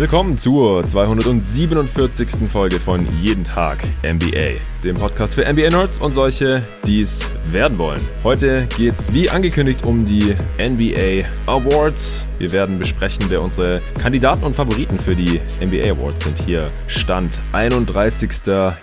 Willkommen zur 247. Folge von Jeden Tag NBA, dem Podcast für NBA-Nerds und solche, die es werden wollen. Heute geht's wie angekündigt um die NBA Awards. Wir werden besprechen, wer unsere Kandidaten und Favoriten für die NBA Awards sind. Hier Stand 31.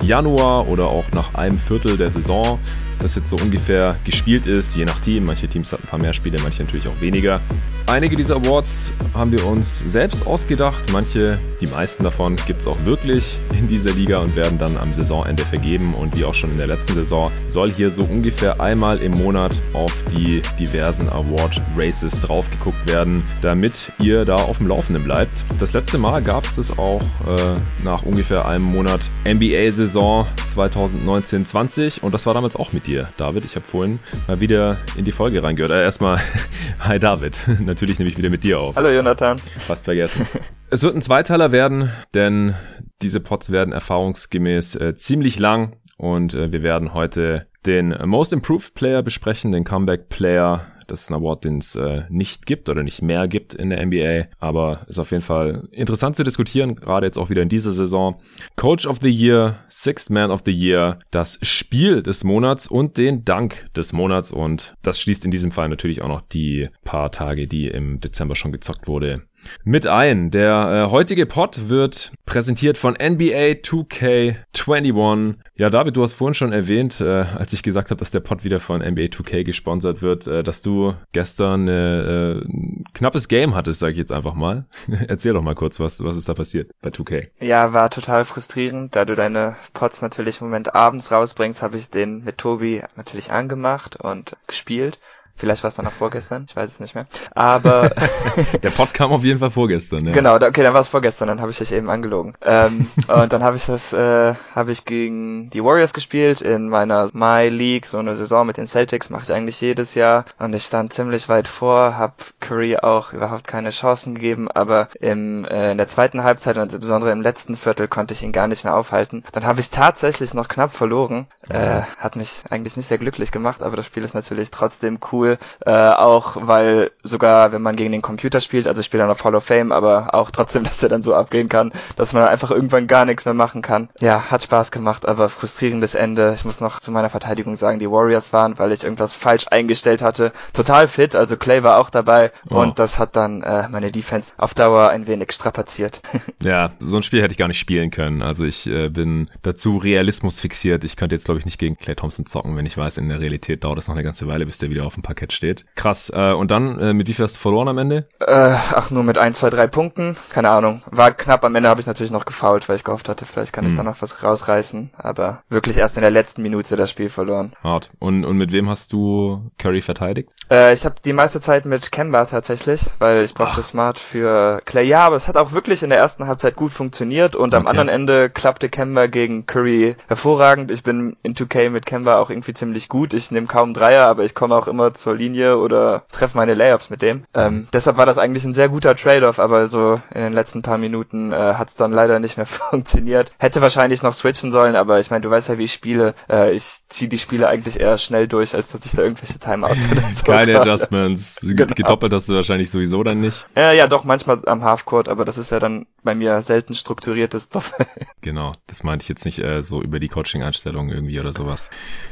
Januar oder auch nach einem Viertel der Saison das jetzt so ungefähr gespielt ist, je nach Team. Manche Teams hatten ein paar mehr Spiele, manche natürlich auch weniger. Einige dieser Awards haben wir uns selbst ausgedacht. Manche, die meisten davon, gibt es auch wirklich in dieser Liga und werden dann am Saisonende vergeben. Und wie auch schon in der letzten Saison soll hier so ungefähr einmal im Monat auf die diversen Award Races drauf geguckt werden, damit ihr da auf dem Laufenden bleibt. Das letzte Mal gab es das auch äh, nach ungefähr einem Monat NBA-Saison 2019-20 und das war damals auch mit dir, David. Ich habe vorhin mal wieder in die Folge reingehört. Äh, erstmal, hi David. Natürlich nehme ich wieder mit dir auf. Hallo Jonathan. Fast vergessen. es wird ein Zweiteiler werden, denn diese Pods werden erfahrungsgemäß äh, ziemlich lang und äh, wir werden heute den Most Improved Player besprechen, den Comeback Player das ist ein Award, den es äh, nicht gibt oder nicht mehr gibt in der NBA, aber ist auf jeden Fall interessant zu diskutieren, gerade jetzt auch wieder in dieser Saison. Coach of the Year, Sixth Man of the Year, das Spiel des Monats und den Dank des Monats. Und das schließt in diesem Fall natürlich auch noch die paar Tage, die im Dezember schon gezockt wurde, mit ein. Der äh, heutige Pod wird präsentiert von NBA 2K21. Ja, David, du hast vorhin schon erwähnt, äh, als ich gesagt habe, dass der Pod wieder von NBA 2K gesponsert wird, äh, dass du gestern äh, ein knappes Game hattest, sage ich jetzt einfach mal. Erzähl doch mal kurz, was, was ist da passiert bei 2K? Ja, war total frustrierend. Da du deine Pods natürlich im Moment abends rausbringst, habe ich den mit Tobi natürlich angemacht und gespielt. Vielleicht war es dann auch vorgestern, ich weiß es nicht mehr. Aber der Pod kam auf jeden Fall vorgestern. Ja. Genau, okay, dann war es vorgestern, dann habe ich dich eben angelogen. Ähm, und dann habe ich das, äh, habe ich gegen die Warriors gespielt in meiner My League, so eine Saison mit den Celtics mache ich eigentlich jedes Jahr. Und ich stand ziemlich weit vor, habe Curry auch überhaupt keine Chancen gegeben, aber im, äh, in der zweiten Halbzeit und insbesondere im letzten Viertel konnte ich ihn gar nicht mehr aufhalten. Dann habe ich tatsächlich noch knapp verloren. Äh, hat mich eigentlich nicht sehr glücklich gemacht, aber das Spiel ist natürlich trotzdem cool cool, äh, auch weil sogar, wenn man gegen den Computer spielt, also ich spiele dann auf Hall of Fame, aber auch trotzdem, dass der dann so abgehen kann, dass man einfach irgendwann gar nichts mehr machen kann. Ja, hat Spaß gemacht, aber frustrierendes Ende. Ich muss noch zu meiner Verteidigung sagen, die Warriors waren, weil ich irgendwas falsch eingestellt hatte, total fit, also Clay war auch dabei oh. und das hat dann äh, meine Defense auf Dauer ein wenig strapaziert. ja, so ein Spiel hätte ich gar nicht spielen können. Also ich äh, bin dazu Realismus fixiert. Ich könnte jetzt glaube ich nicht gegen Clay Thompson zocken, wenn ich weiß, in der Realität dauert es noch eine ganze Weile, bis der wieder auf dem Park Parkett steht. Krass. Äh, und dann, äh, mit wie viel hast du verloren am Ende? Äh, ach, nur mit ein, zwei, drei Punkten. Keine Ahnung. War knapp. Am Ende habe ich natürlich noch gefault, weil ich gehofft hatte, vielleicht kann hm. ich da noch was rausreißen. Aber wirklich erst in der letzten Minute das Spiel verloren. Hart. Und, und mit wem hast du Curry verteidigt? Äh, ich habe die meiste Zeit mit Kemba tatsächlich, weil ich brauchte Smart für Clay. Ja, aber es hat auch wirklich in der ersten Halbzeit gut funktioniert und am anderen Ende klappte Kemba gegen Curry hervorragend. Ich bin in 2K mit Kemba auch irgendwie ziemlich gut. Ich nehme kaum Dreier, aber ich komme auch immer zur Linie oder treffe meine Layups mit dem. Ähm, deshalb war das eigentlich ein sehr guter Trade-off, aber so in den letzten paar Minuten äh, hat es dann leider nicht mehr funktioniert. Hätte wahrscheinlich noch switchen sollen, aber ich meine, du weißt ja, wie ich spiele. Äh, ich ziehe die Spiele eigentlich eher schnell durch, als dass ich da irgendwelche Timeouts oder so Keine Adjustments. genau. Gedoppelt hast du wahrscheinlich sowieso dann nicht. Ja, ja, doch, manchmal am Halfcourt, aber das ist ja dann bei mir selten strukturiertes Doppel. Genau, das meinte ich jetzt nicht äh, so über die Coaching-Einstellung irgendwie oder sowas.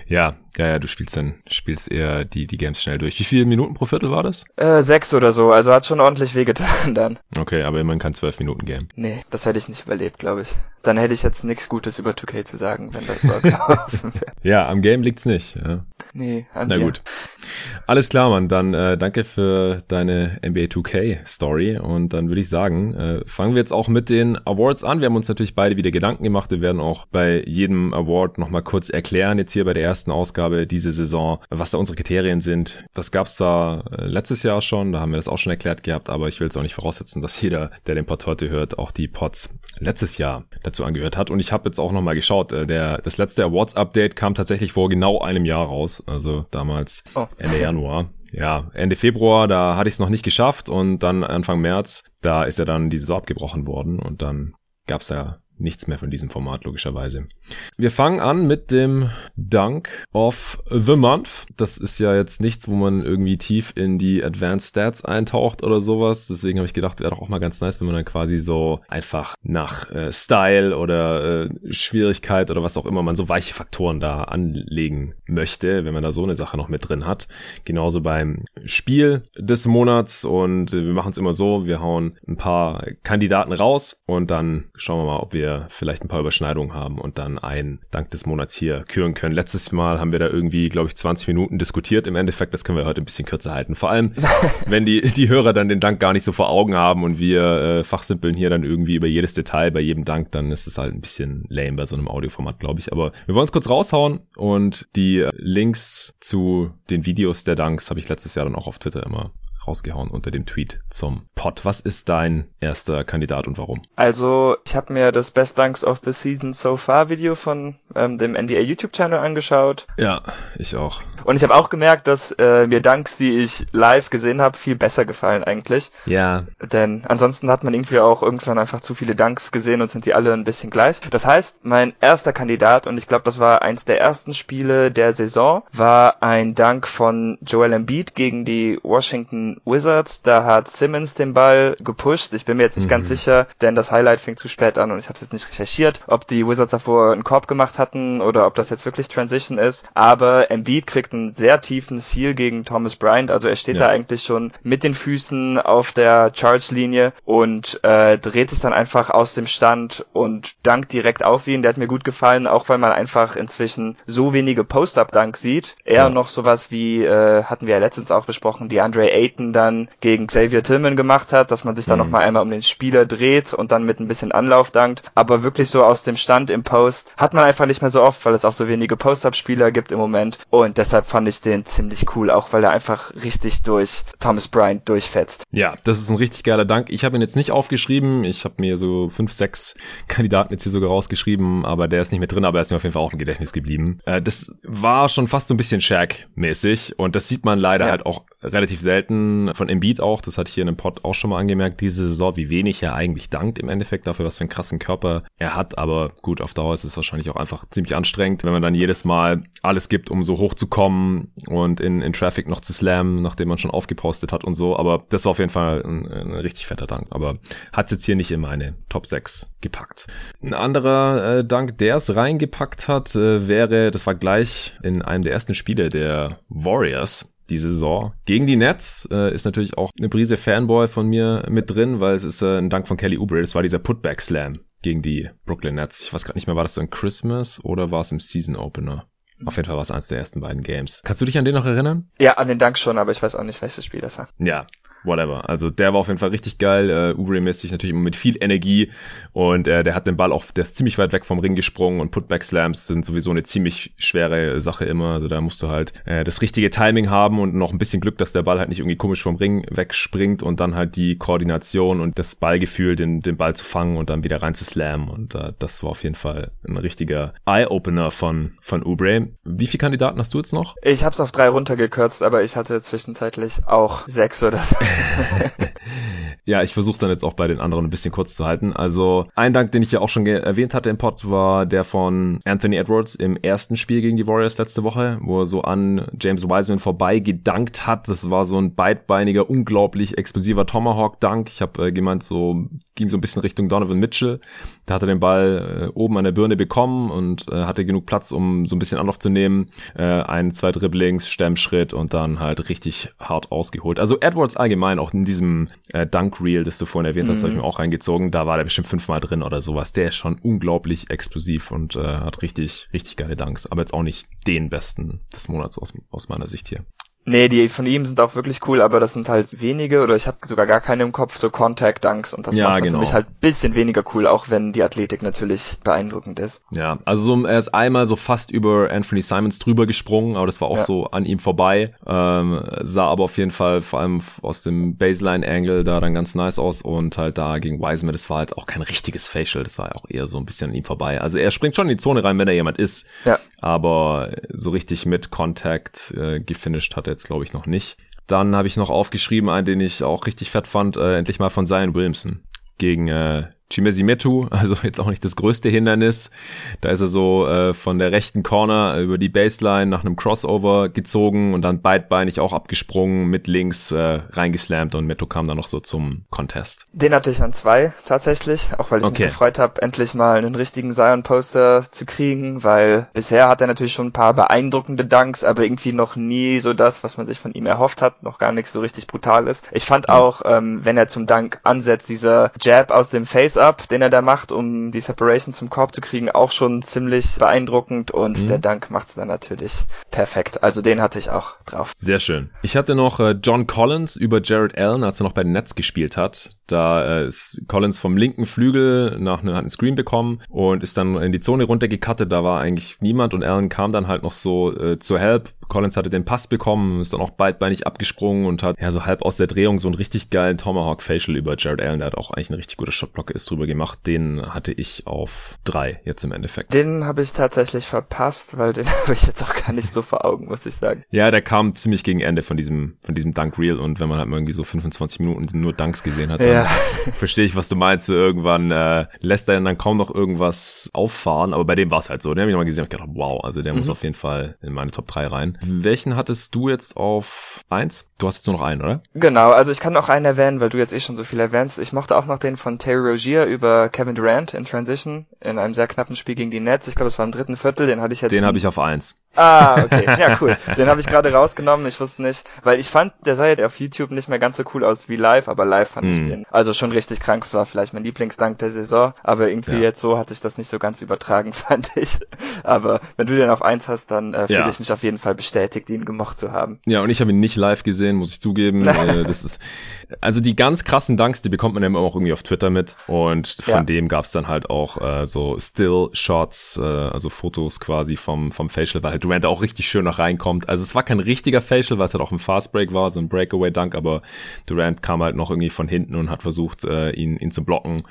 Ja, ja, ja, du spielst dann, spielst eher die, die Games schnell durch. Wie viele Minuten pro Viertel war das? Äh, sechs oder so, also hat schon ordentlich wehgetan dann. Okay, aber immerhin kein zwölf Minuten Game. Nee, das hätte ich nicht überlebt, glaube ich. Dann hätte ich jetzt nichts Gutes über 2K zu sagen, wenn das so gelaufen wäre. Ja, am Game liegt's nicht. Ja. Nee, an Na dir. gut. Alles klar, Mann. Dann äh, danke für deine NBA 2K Story. Und dann würde ich sagen, äh, fangen wir jetzt auch mit den Awards an. Wir haben uns natürlich beide wieder Gedanken gemacht. Wir werden auch bei jedem Award nochmal kurz erklären, jetzt hier bei der ersten Ausgabe diese Saison, was da unsere Kriterien sind. Das gab's zwar äh, letztes Jahr schon, da haben wir das auch schon erklärt gehabt, aber ich will jetzt auch nicht voraussetzen, dass jeder, der den Pod heute hört, auch die Pods letztes Jahr dazu angehört hat. Und ich habe jetzt auch nochmal geschaut, äh, der, das letzte Awards-Update kam tatsächlich vor genau einem Jahr raus, also damals oh. Ende Januar. Ja, Ende Februar, da hatte ich es noch nicht geschafft und dann Anfang März, da ist ja dann die Saison abgebrochen worden und dann gab es da nichts mehr von diesem Format, logischerweise. Wir fangen an mit dem Dunk of the Month. Das ist ja jetzt nichts, wo man irgendwie tief in die Advanced Stats eintaucht oder sowas. Deswegen habe ich gedacht, wäre doch auch mal ganz nice, wenn man dann quasi so einfach nach äh, Style oder äh, Schwierigkeit oder was auch immer man so weiche Faktoren da anlegen möchte, wenn man da so eine Sache noch mit drin hat. Genauso beim Spiel des Monats und äh, wir machen es immer so, wir hauen ein paar Kandidaten raus und dann schauen wir mal, ob wir wir vielleicht ein paar Überschneidungen haben und dann einen Dank des Monats hier küren können. Letztes Mal haben wir da irgendwie, glaube ich, 20 Minuten diskutiert. Im Endeffekt, das können wir heute ein bisschen kürzer halten. Vor allem, wenn die, die Hörer dann den Dank gar nicht so vor Augen haben und wir äh, fachsimpeln hier dann irgendwie über jedes Detail bei jedem Dank, dann ist es halt ein bisschen lame bei so einem Audioformat, glaube ich. Aber wir wollen es kurz raushauen und die Links zu den Videos der Danks habe ich letztes Jahr dann auch auf Twitter immer rausgehauen unter dem Tweet zum Pod. Was ist dein erster Kandidat und warum? Also, ich habe mir das Best Dunks of the Season So Far Video von ähm, dem NDA YouTube-Channel angeschaut. Ja, ich auch. Und ich habe auch gemerkt, dass äh, mir Dunks, die ich live gesehen habe, viel besser gefallen eigentlich. Ja. Denn ansonsten hat man irgendwie auch irgendwann einfach zu viele Dunks gesehen und sind die alle ein bisschen gleich. Das heißt, mein erster Kandidat, und ich glaube, das war eins der ersten Spiele der Saison, war ein Dunk von Joel Embiid gegen die Washington Wizards. Da hat Simmons den Ball gepusht. Ich bin mir jetzt nicht mhm. ganz sicher, denn das Highlight fing zu spät an und ich habe jetzt nicht recherchiert, ob die Wizards davor einen Korb gemacht hatten oder ob das jetzt wirklich Transition ist. Aber Embiid kriegt einen sehr tiefen Seal gegen Thomas Bryant. Also er steht ja. da eigentlich schon mit den Füßen auf der Charge-Linie und äh, dreht sich dann einfach aus dem Stand und dankt direkt auf ihn. Der hat mir gut gefallen, auch weil man einfach inzwischen so wenige Post-Up-Dunks sieht. Eher ja. noch sowas wie, äh, hatten wir ja letztens auch besprochen, die Andre Ayton Minuten dann gegen Xavier Tillman gemacht hat, dass man sich dann mhm. nochmal einmal um den Spieler dreht und dann mit ein bisschen Anlauf dankt. Aber wirklich so aus dem Stand im Post hat man einfach nicht mehr so oft, weil es auch so wenige Post-Up-Spieler gibt im Moment. Und deshalb fand ich den ziemlich cool, auch weil er einfach richtig durch Thomas Bryant durchfetzt. Ja, das ist ein richtig geiler Dank. Ich habe ihn jetzt nicht aufgeschrieben. Ich habe mir so fünf, sechs Kandidaten jetzt hier sogar rausgeschrieben, aber der ist nicht mit drin, aber er ist mir auf jeden Fall auch im Gedächtnis geblieben. Äh, das war schon fast so ein bisschen Shaq-mäßig und das sieht man leider ja. halt auch relativ selten von Embiid auch, das ich hier in dem Pod auch schon mal angemerkt, diese Saison, wie wenig er eigentlich dankt im Endeffekt dafür, was für einen krassen Körper er hat, aber gut, auf Dauer ist es wahrscheinlich auch einfach ziemlich anstrengend, wenn man dann jedes Mal alles gibt, um so hoch zu kommen und in, in Traffic noch zu slammen, nachdem man schon aufgepostet hat und so, aber das war auf jeden Fall ein, ein richtig fetter Dank, aber hat jetzt hier nicht in meine Top 6 gepackt. Ein anderer äh, Dank, der es reingepackt hat, äh, wäre, das war gleich in einem der ersten Spiele der Warriors, diese Saison. Gegen die Nets äh, ist natürlich auch eine Prise Fanboy von mir mit drin, weil es ist äh, ein Dank von Kelly Oubre. Das war dieser Putback Slam gegen die Brooklyn Nets. Ich weiß gerade nicht mehr, war das ein Christmas oder war es im Season Opener? Auf jeden Fall war es eins der ersten beiden Games. Kannst du dich an den noch erinnern? Ja, an den Dank schon, aber ich weiß auch nicht, welches Spiel das war. Ja, whatever. Also der war auf jeden Fall richtig geil. Äh, Ubre-mäßig natürlich immer mit viel Energie und äh, der hat den Ball auch, der ist ziemlich weit weg vom Ring gesprungen und Putback-Slams sind sowieso eine ziemlich schwere Sache immer. Also da musst du halt äh, das richtige Timing haben und noch ein bisschen Glück, dass der Ball halt nicht irgendwie komisch vom Ring wegspringt und dann halt die Koordination und das Ballgefühl, den, den Ball zu fangen und dann wieder rein zu slammen. Und äh, das war auf jeden Fall ein richtiger Eye-Opener von, von Ubre. Wie viele Kandidaten hast du jetzt noch? Ich hab's auf drei runtergekürzt, aber ich hatte zwischenzeitlich auch sechs oder ja, ich versuche dann jetzt auch bei den anderen ein bisschen kurz zu halten. Also ein Dank, den ich ja auch schon erwähnt hatte im Pod, war der von Anthony Edwards im ersten Spiel gegen die Warriors letzte Woche, wo er so an James Wiseman vorbei gedankt hat. Das war so ein beidbeiniger, unglaublich explosiver Tomahawk-Dank. Ich habe äh, gemeint, so ging so ein bisschen Richtung Donovan Mitchell. Da hat er den Ball äh, oben an der Birne bekommen und äh, hatte genug Platz, um so ein bisschen Anlauf zu nehmen. Äh, ein, zwei Dribblings, Stemmschritt und dann halt richtig hart ausgeholt. Also Edwards allgemein, auch in diesem äh, Dunk Reel, das du vorhin erwähnt hast, mhm. habe ich mir auch reingezogen. Da war der bestimmt fünfmal drin oder sowas. Der ist schon unglaublich explosiv und äh, hat richtig, richtig geile Dunks. Aber jetzt auch nicht den besten des Monats aus, aus meiner Sicht hier. Nee, die von ihm sind auch wirklich cool, aber das sind halt wenige oder ich habe sogar gar keine im Kopf, so Contact Dunks und das ja, macht genau. für mich halt bisschen weniger cool, auch wenn die Athletik natürlich beeindruckend ist. Ja, also so, er ist einmal so fast über Anthony Simons drüber gesprungen, aber das war auch ja. so an ihm vorbei, ähm, sah aber auf jeden Fall vor allem aus dem Baseline-Angle da dann ganz nice aus und halt da gegen Wiseman, das war halt auch kein richtiges Facial, das war auch eher so ein bisschen an ihm vorbei. Also er springt schon in die Zone rein, wenn er jemand ist, ja. aber so richtig mit Contact äh, gefinisht hat er jetzt, glaube ich, noch nicht. Dann habe ich noch aufgeschrieben, einen, den ich auch richtig fett fand, äh, endlich mal von Zion Williamson gegen äh, Chimezi Metu, also jetzt auch nicht das größte Hindernis. Da ist er so äh, von der rechten Corner über die Baseline nach einem Crossover gezogen und dann beidbeinig auch abgesprungen, mit links äh, reingeslammt und Metu kam dann noch so zum Contest. Den hatte ich an zwei tatsächlich, auch weil ich okay. mich gefreut habe, endlich mal einen richtigen Zion-Poster zu kriegen, weil bisher hat er natürlich schon ein paar beeindruckende Dunks, aber irgendwie noch nie so das, was man sich von ihm erhofft hat, noch gar nichts so richtig brutal ist. Ich fand auch, ähm, wenn er zum Dunk ansetzt, dieser Jab aus dem Face-Up, den er da macht, um die Separation zum Korb zu kriegen, auch schon ziemlich beeindruckend und mhm. der Dunk macht's dann natürlich perfekt. Also den hatte ich auch drauf. Sehr schön. Ich hatte noch äh, John Collins über Jared Allen, als er noch bei den Nets gespielt hat. Da äh, ist Collins vom linken Flügel nach einem, hat einen Screen bekommen und ist dann in die Zone runtergekattet. Da war eigentlich niemand und Allen kam dann halt noch so äh, zur Help. Collins hatte den Pass bekommen, ist dann auch beidbeinig abgesprungen und hat ja so halb aus der Drehung so einen richtig geilen Tomahawk Facial über Jared Allen. Der hat auch eigentlich eine richtig gute Shotblocke ist drüber gemacht. Den hatte ich auf drei jetzt im Endeffekt. Den habe ich tatsächlich verpasst, weil den habe ich jetzt auch gar nicht so vor Augen, muss ich sagen. Ja, der kam ziemlich gegen Ende von diesem von diesem Dunk Reel und wenn man halt irgendwie so 25 Minuten nur Dunks gesehen hat, dann ja. verstehe ich, was du meinst. Irgendwann äh, lässt er dann kaum noch irgendwas auffahren, aber bei dem war es halt so. Den habe ich mal gesehen und gedacht, wow, also der mhm. muss auf jeden Fall in meine Top 3 rein. Welchen hattest du jetzt auf eins? Du hast jetzt nur noch einen, oder? Genau, also ich kann noch einen erwähnen, weil du jetzt eh schon so viel erwähnst. Ich mochte auch noch den von Terry Rogier über Kevin Durant in Transition in einem sehr knappen Spiel gegen die Nets. Ich glaube, es war im dritten Viertel, den hatte ich jetzt. Den habe ich auf eins. Ah, okay. Ja, cool. Den habe ich gerade rausgenommen. Ich wusste nicht, weil ich fand, der sah ja auf YouTube nicht mehr ganz so cool aus wie live, aber live fand hm. ich den also schon richtig krank. Das war vielleicht mein Lieblingsdank der Saison, aber irgendwie ja. jetzt so hatte ich das nicht so ganz übertragen, fand ich. Aber wenn du den auf eins hast, dann äh, fühle ja. ich mich auf jeden Fall bestätigt, ihn gemocht zu haben. Ja, und ich habe ihn nicht live gesehen, muss ich zugeben. äh, das ist also die ganz krassen Danks, die bekommt man ja immer auch irgendwie auf Twitter mit und von ja. dem gab's dann halt auch äh, so Still Shots, äh, also Fotos quasi vom vom Facial, weil halt Durant auch richtig schön noch reinkommt. Also es war kein richtiger Facial, weil es halt auch ein Fast Break war, so ein Breakaway Dunk, aber Durant kam halt noch irgendwie von hinten und hat versucht äh, ihn ihn zu blocken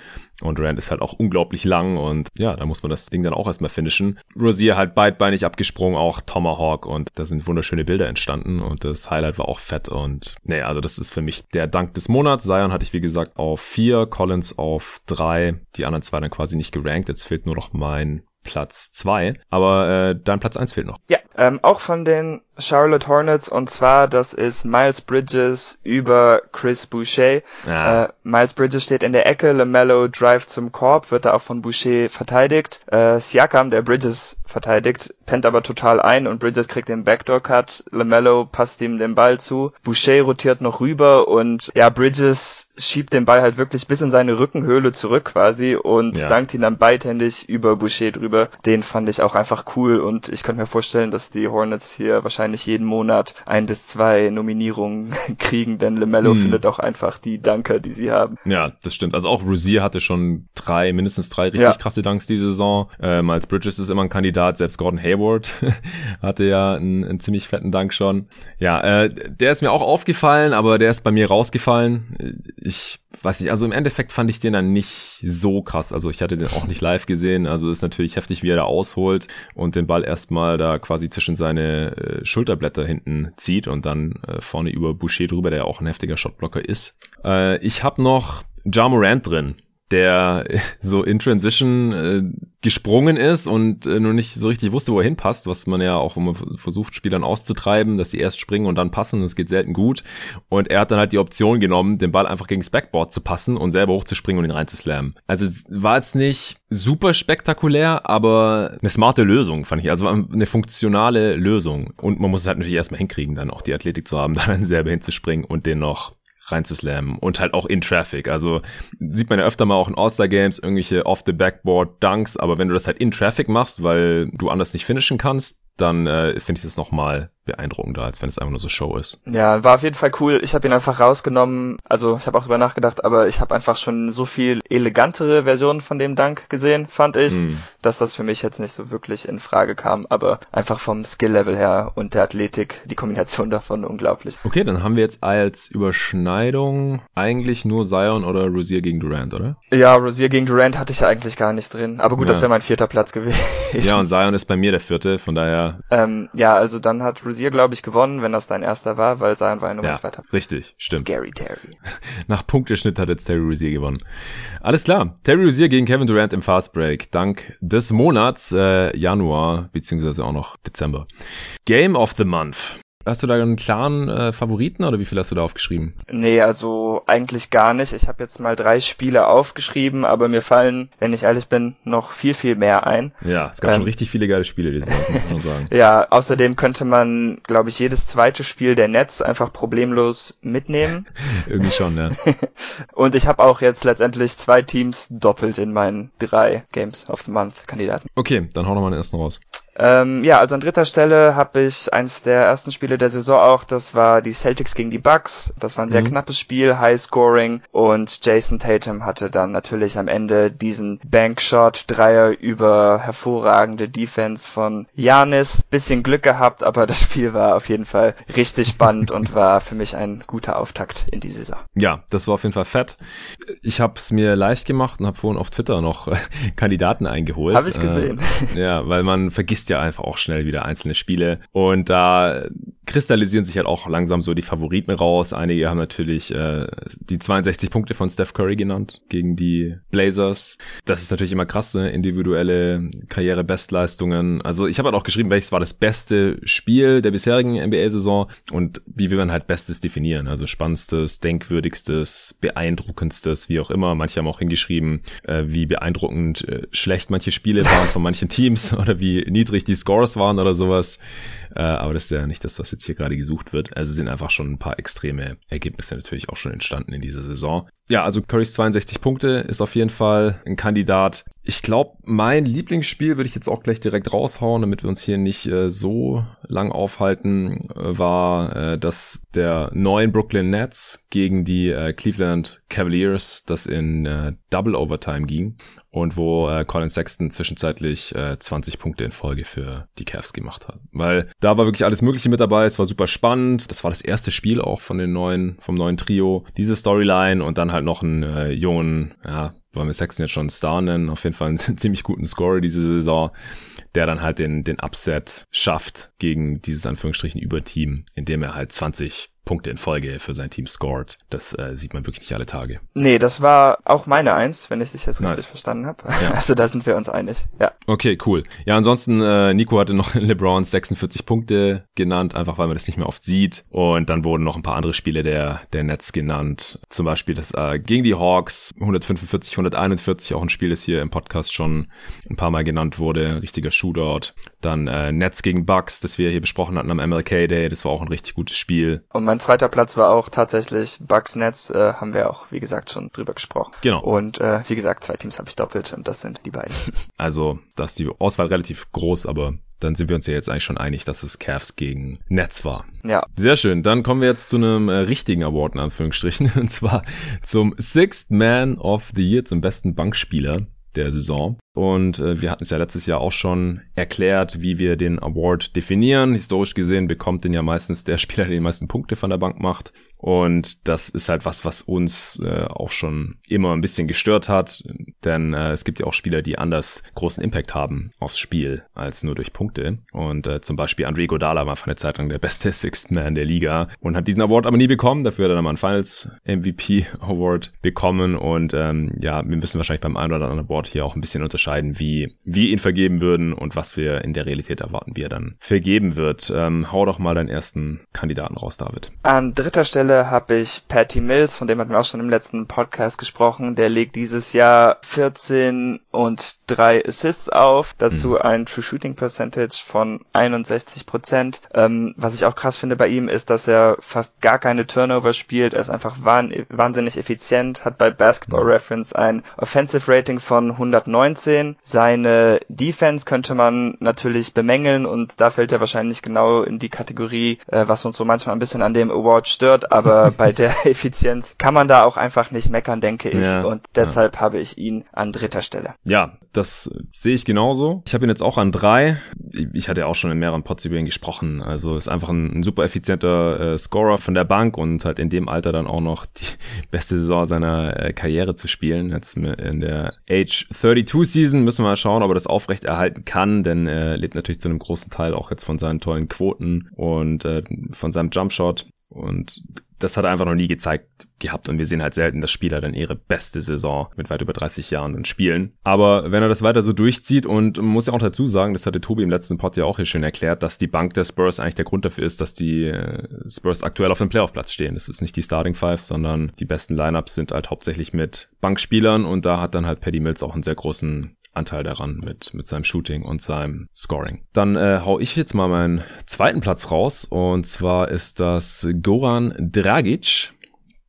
und Durant ist halt auch unglaublich lang und ja, da muss man das Ding dann auch erstmal finishen. Rosier halt beidbeinig abgesprungen, auch Tomahawk und da sind wunderschöne Bilder entstanden und das Highlight war auch fett und nee, also das ist für mich der Dank des Monats. Zion hatte ich wie gesagt auf vier, Collins auf drei, die anderen zwei dann quasi nicht gerankt. Jetzt fehlt nur noch mein Platz zwei, aber äh, dein Platz eins fehlt noch. Ja, ähm, auch von den Charlotte Hornets und zwar das ist Miles Bridges über Chris Boucher. Ah. Äh, Miles Bridges steht in der Ecke, LaMelo drive zum Korb, wird da auch von Boucher verteidigt. Äh, Siakam, der Bridges verteidigt, pennt aber total ein und Bridges kriegt den Backdoor Cut. LaMelo passt ihm den Ball zu. Boucher rotiert noch rüber und ja, Bridges schiebt den Ball halt wirklich bis in seine Rückenhöhle zurück quasi und ja. dankt ihn dann beidhändig über Boucher drüber. Den fand ich auch einfach cool und ich könnte mir vorstellen, dass die Hornets hier wahrscheinlich jeden Monat ein bis zwei Nominierungen kriegen, denn LeMelo hm. findet auch einfach die Danker, die sie haben. Ja, das stimmt. Also auch Rosier hatte schon drei, mindestens drei richtig ja. krasse Danks diese Saison. Ähm, als Bridges ist immer ein Kandidat, selbst Gordon Hayward hatte ja einen, einen, ziemlich fetten Dank schon. Ja, äh, der ist mir auch aufgefallen, aber der ist bei mir rausgefallen. Ich weiß nicht, also im Endeffekt fand ich den dann nicht so krass. Also ich hatte den auch nicht live gesehen. Also ist natürlich heftig, wie er da ausholt und den Ball erstmal da quasi zwischen seine äh, Schulterblätter hinten zieht und dann äh, vorne über Boucher drüber, der ja auch ein heftiger Shotblocker ist. Äh, ich habe noch Ja Morant drin der so in Transition äh, gesprungen ist und äh, nur nicht so richtig wusste, wo er hinpasst, was man ja auch immer versucht, Spielern auszutreiben, dass sie erst springen und dann passen, das geht selten gut. Und er hat dann halt die Option genommen, den Ball einfach gegen das Backboard zu passen und selber hochzuspringen und ihn reinzuslammen. Also war jetzt nicht super spektakulär, aber eine smarte Lösung, fand ich. Also eine funktionale Lösung. Und man muss es halt natürlich erstmal hinkriegen, dann auch die Athletik zu haben, dann selber hinzuspringen und den noch reinzuslammen und halt auch in Traffic. Also sieht man ja öfter mal auch in All-Star-Games irgendwelche Off-the-Backboard-Dunks, aber wenn du das halt in Traffic machst, weil du anders nicht finishen kannst, dann äh, finde ich das nochmal beeindruckender, als wenn es einfach nur so Show ist. Ja, war auf jeden Fall cool. Ich habe ihn einfach rausgenommen. Also ich habe auch drüber nachgedacht, aber ich habe einfach schon so viel elegantere Versionen von dem Dank gesehen, fand ich, mm. dass das für mich jetzt nicht so wirklich in Frage kam. Aber einfach vom Skill-Level her und der Athletik, die Kombination davon unglaublich. Okay, dann haben wir jetzt als Überschneidung eigentlich nur Zion oder Rosier gegen Durant, oder? Ja, Rosier gegen Durant hatte ich ja eigentlich gar nicht drin. Aber gut, ja. das wäre mein vierter Platz gewesen. Ja, und Zion ist bei mir der vierte, von daher Ja. Ähm, ja, also dann hat Rosier, glaube ich, gewonnen, wenn das dein erster war, weil Zion war ja Nummer Ja, zweiter. richtig, stimmt. Scary Terry. Nach Punkteschnitt hat jetzt Terry Rozier gewonnen. Alles klar. Terry Rozier gegen Kevin Durant im Fastbreak. Dank des Monats äh, Januar, beziehungsweise auch noch Dezember. Game of the Month. Hast du da einen klaren äh, Favoriten oder wie viel hast du da aufgeschrieben? Nee, also eigentlich gar nicht. Ich habe jetzt mal drei Spiele aufgeschrieben, aber mir fallen, wenn ich ehrlich bin, noch viel, viel mehr ein. Ja, es gab Ähm. schon richtig viele geile Spiele Saison, muss man sagen. Ja, außerdem könnte man, glaube ich, jedes zweite Spiel der Netz einfach problemlos mitnehmen. Irgendwie schon, ja. Und ich habe auch jetzt letztendlich zwei Teams doppelt in meinen drei Games of the Month Kandidaten. Okay, dann hau noch mal den ersten raus. Ähm, ja, also an dritter Stelle habe ich eins der ersten Spiele der Saison auch. Das war die Celtics gegen die Bucks. Das war ein sehr Mhm. knappes Spiel, High Scoring und Jason Tatum hatte dann natürlich am Ende diesen Bankshot Dreier über hervorragende Defense von Janis. Bisschen Glück gehabt, aber das Spiel war auf jeden Fall richtig spannend und war für mich ein guter Auftakt in die Saison. Ja, das war auf jeden Fall fett. Ich habe es mir leicht gemacht und habe vorhin auf Twitter noch äh, Kandidaten eingeholt. Habe ich gesehen. Äh, ja, weil man vergisst ja einfach auch schnell wieder einzelne Spiele. Und da kristallisieren sich halt auch langsam so die Favoriten raus. Einige haben natürlich äh, die 62 Punkte von Steph Curry genannt gegen die Blazers. Das ist natürlich immer krass, ne? individuelle Karriere-Bestleistungen. Also ich habe halt auch geschrieben, welches war das beste Spiel der bisherigen NBA-Saison und wie will man halt Bestes definieren. Also spannendstes, denkwürdigstes, beeindruckendstes, wie auch immer. Manche haben auch hingeschrieben, äh, wie beeindruckend äh, schlecht manche Spiele waren von manchen Teams oder wie niedrig die Scores waren oder sowas. Äh, aber das ist ja nicht das, was jetzt hier gerade gesucht wird. Also sind einfach schon ein paar extreme Ergebnisse natürlich auch schon entstanden in dieser Saison. Ja, also Currys 62 Punkte ist auf jeden Fall ein Kandidat. Ich glaube, mein Lieblingsspiel würde ich jetzt auch gleich direkt raushauen, damit wir uns hier nicht äh, so lang aufhalten, äh, war äh, das der neuen Brooklyn Nets gegen die äh, Cleveland Cavaliers, das in äh, Double Overtime ging und wo äh, Colin Sexton zwischenzeitlich äh, 20 Punkte in Folge für die Cavs gemacht hat. Weil da war wirklich alles Mögliche mit dabei, es war super spannend, das war das erste Spiel auch von den neuen, vom neuen Trio, diese Storyline und dann halt noch einen äh, jungen, ja, wollen wir Sexton jetzt schon einen Star nennen, auf jeden Fall einen ziemlich guten Scorer diese Saison, der dann halt den, den Upset schafft gegen dieses Anführungsstrichen Überteam, indem er halt 20 Punkte in Folge für sein Team scored. Das äh, sieht man wirklich nicht alle Tage. Nee, das war auch meine Eins, wenn ich dich jetzt richtig Nice. verstanden habe. Ja. Also da sind wir uns einig. Ja. Okay, cool. Ja, ansonsten, äh, Nico hatte noch LeBrons 46 Punkte genannt, einfach weil man das nicht mehr oft sieht. Und dann wurden noch ein paar andere Spiele der, der Nets genannt. Zum Beispiel das äh, gegen die Hawks 145, 141, auch ein Spiel, das hier im Podcast schon ein paar Mal genannt wurde. Richtiger Shootout. Dann äh, Nets gegen Bucks, das wir hier besprochen hatten am MLK Day. Das war auch ein richtig gutes Spiel. Und mein zweiter Platz war auch tatsächlich Bucks Nets, äh, haben wir auch, wie gesagt, schon drüber gesprochen. Genau. Und äh, wie gesagt, zwei Teams habe ich doppelt und das sind die beiden. Also, da ist die Auswahl relativ groß, aber dann sind wir uns ja jetzt eigentlich schon einig, dass es Cavs gegen Nets war. ja. Sehr schön. Dann kommen wir jetzt zu einem äh, richtigen Award in Anführungsstrichen. Und zwar zum Sixth Man of the Year, zum besten Bankspieler der Saison. Und äh, wir hatten es ja letztes Jahr auch schon erklärt, wie wir den Award definieren. Historisch gesehen bekommt den ja meistens der Spieler, der die meisten Punkte von der Bank macht. Und das ist halt was, was uns äh, auch schon immer ein bisschen gestört hat. Denn äh, es gibt ja auch Spieler, die anders großen Impact haben aufs Spiel als nur durch Punkte. Und äh, zum Beispiel Andre Godala war für eine Zeit lang der beste Sixth Man der Liga und hat diesen Award aber nie bekommen. Dafür hat er dann mal einen Finals MVP Award bekommen. Und ähm, ja, wir müssen wahrscheinlich beim einen oder anderen Award hier auch ein bisschen unterscheiden, wie wir ihn vergeben würden und was wir in der Realität erwarten, wie er dann vergeben wird. Ähm, hau doch mal deinen ersten Kandidaten raus, David. An dritter Stelle habe ich Patty Mills, von dem hatten wir auch schon im letzten Podcast gesprochen. Der legt dieses Jahr 14 und 3 Assists auf, dazu Mhm. ein True Shooting Percentage von 61 Prozent. Ähm, was ich auch krass finde bei ihm ist, dass er fast gar keine Turnover spielt. Er ist einfach wahn wahnsinnig effizient, hat bei Basketball Reference ein Offensive Rating von 119. Seine Defense könnte man natürlich bemängeln und da fällt er wahrscheinlich genau in die Kategorie, äh, was uns so manchmal ein bisschen an dem Award stört, aber bei der Effizienz kann man da auch einfach nicht meckern, denke ich. Ja, und deshalb habe ich ihn an dritter Stelle. Ja, das sehe ich genauso. Ich habe ihn jetzt auch an drei. Ich hatte ja auch schon in mehreren Pots über ihn gesprochen. Also ist einfach ein, ein super effizienter äh, Scorer von der Bank und halt in dem Alter dann auch noch die beste Saison seiner äh, Karriere zu spielen. Jetzt in der Age 32 Season müssen wir mal schauen, ob er das aufrecht erhalten kann, denn er lebt natürlich zu einem großen Teil auch jetzt von seinen tollen Quoten und äh, von seinem Jumpshot. Und das hat er einfach noch nie gezeigt gehabt und wir sehen halt selten, dass Spieler dann ihre beste Saison mit weit über 30 Jahren dann spielen. Aber wenn er das weiter so durchzieht und muss ja auch dazu sagen, das hatte Tobi im letzten Pod ja auch hier schön erklärt, dass die Bank der Spurs eigentlich der Grund dafür ist, dass die äh, Spurs aktuell auf dem Playoff-Platz stehen. Das ist nicht die Starting Five, sondern die besten Lineups sind halt hauptsächlich mit Bankspielern und da hat dann halt Paddy Mills auch einen sehr großen Anteil daran mit, mit seinem Shooting und seinem Scoring. Dann äh, hau ich jetzt mal meinen zweiten Platz raus und zwar ist das Goran Dragic.